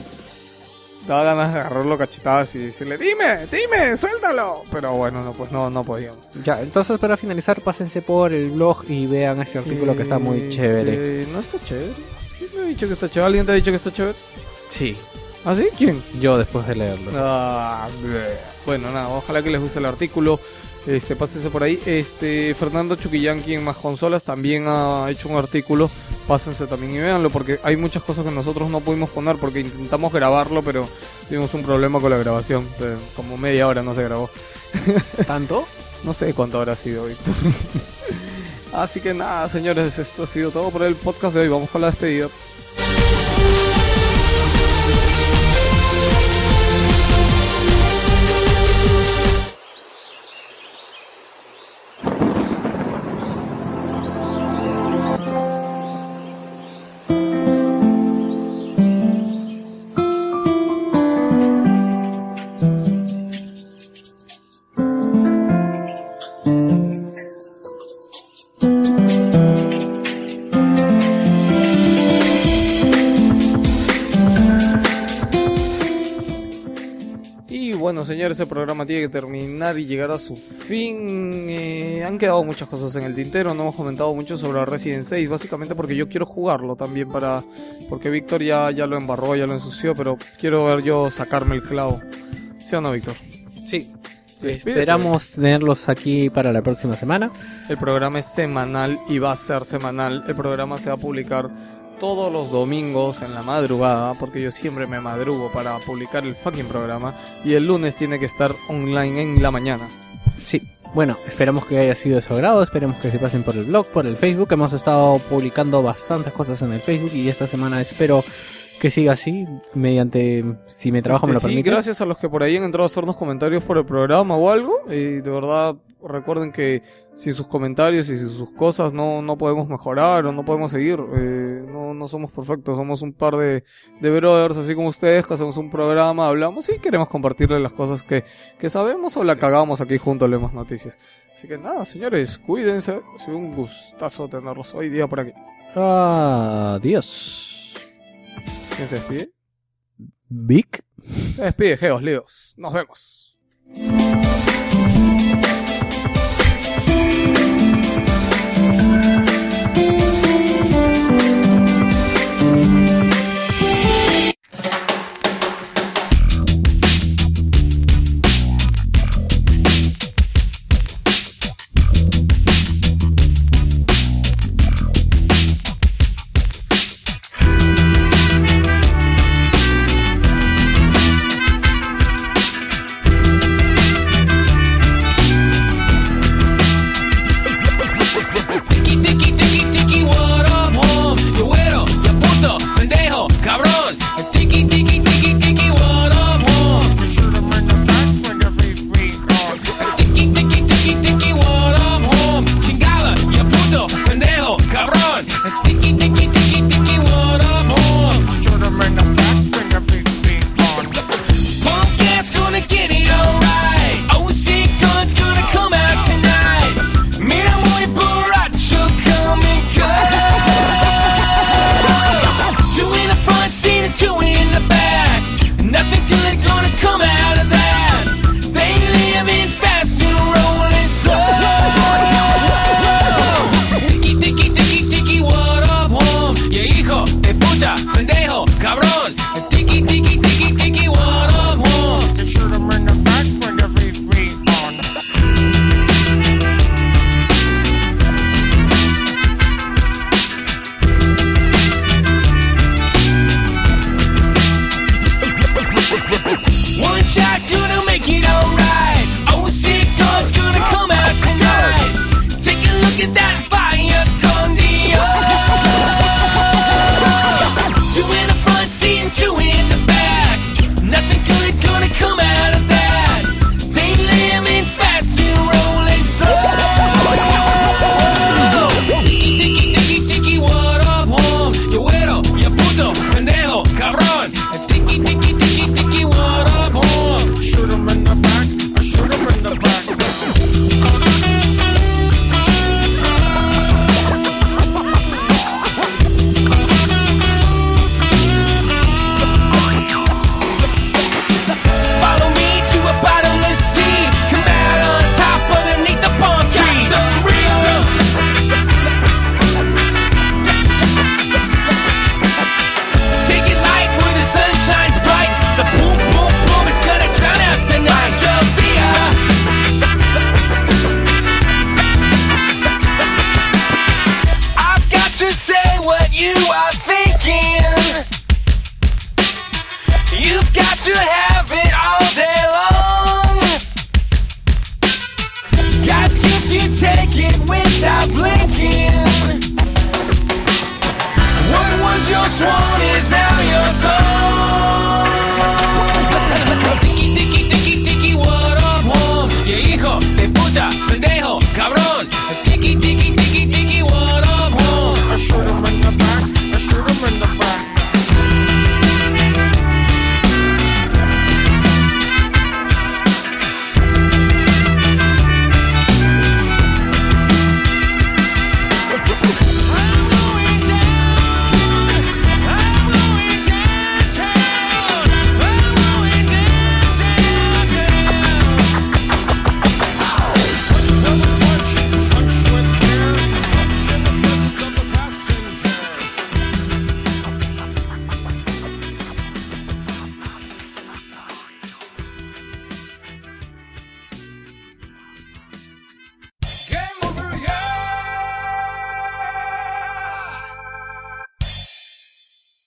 Daba ganas de agarrarlo cachetadas y decirle, dime, dime, suéltalo. Pero bueno, no, pues no, no podíamos. Ya, entonces para finalizar, pásense por el blog y vean este artículo que está muy Este, chévere. No está chévere. ¿Quién me ha dicho que está chévere? ¿Alguien te ha dicho que está chévere? Sí, ¿Ah, sí? ¿Quién? yo después de leerlo. Ah, bueno, nada, ojalá que les guste el artículo. Este, pásense por ahí. Este, Fernando Chuquillanqui en Más Consolas también ha hecho un artículo. Pásense también y véanlo porque hay muchas cosas que nosotros no pudimos poner porque intentamos grabarlo, pero tuvimos un problema con la grabación. Como media hora no se grabó. ¿Tanto? No sé cuánto habrá sido, Víctor. Así que nada, señores, esto ha sido todo por el podcast de hoy. Vamos con la despedida. El programa tiene que terminar y llegar a su fin. Eh, han quedado muchas cosas en el tintero, no hemos comentado mucho sobre Resident 6, básicamente porque yo quiero jugarlo también para... Porque Víctor ya, ya lo embarró, ya lo ensució, pero quiero ver yo sacarme el clavo. ¿Sí o no, Víctor? Sí. Despídete. Esperamos tenerlos aquí para la próxima semana. El programa es semanal y va a ser semanal. El programa se va a publicar todos los domingos en la madrugada, porque yo siempre me madrugo para publicar el fucking programa. Y el lunes tiene que estar online en la mañana. Sí. Bueno, esperamos que haya sido de su agrado, esperemos que se pasen por el blog, por el Facebook. Hemos estado publicando bastantes cosas en el Facebook y esta semana espero que siga así, mediante, si mi trabajo me lo Este, sí, permite. gracias a los que por ahí han entrado a hacernos comentarios por el programa o algo. Y de verdad, recuerden que sin sus comentarios y sin sus cosas no, no podemos mejorar o no podemos seguir. Eh, no, no somos perfectos, somos un par de, de brothers, así como ustedes, que hacemos un programa, hablamos y queremos compartirles las cosas que, que sabemos o la cagamos aquí juntos, leemos noticias. Así que nada, señores, cuídense. Ha sido un gustazo tenerlos hoy día por aquí. Adiós. ¿Quién se despide? Vic. Se despide, Geos Leos. Nos vemos.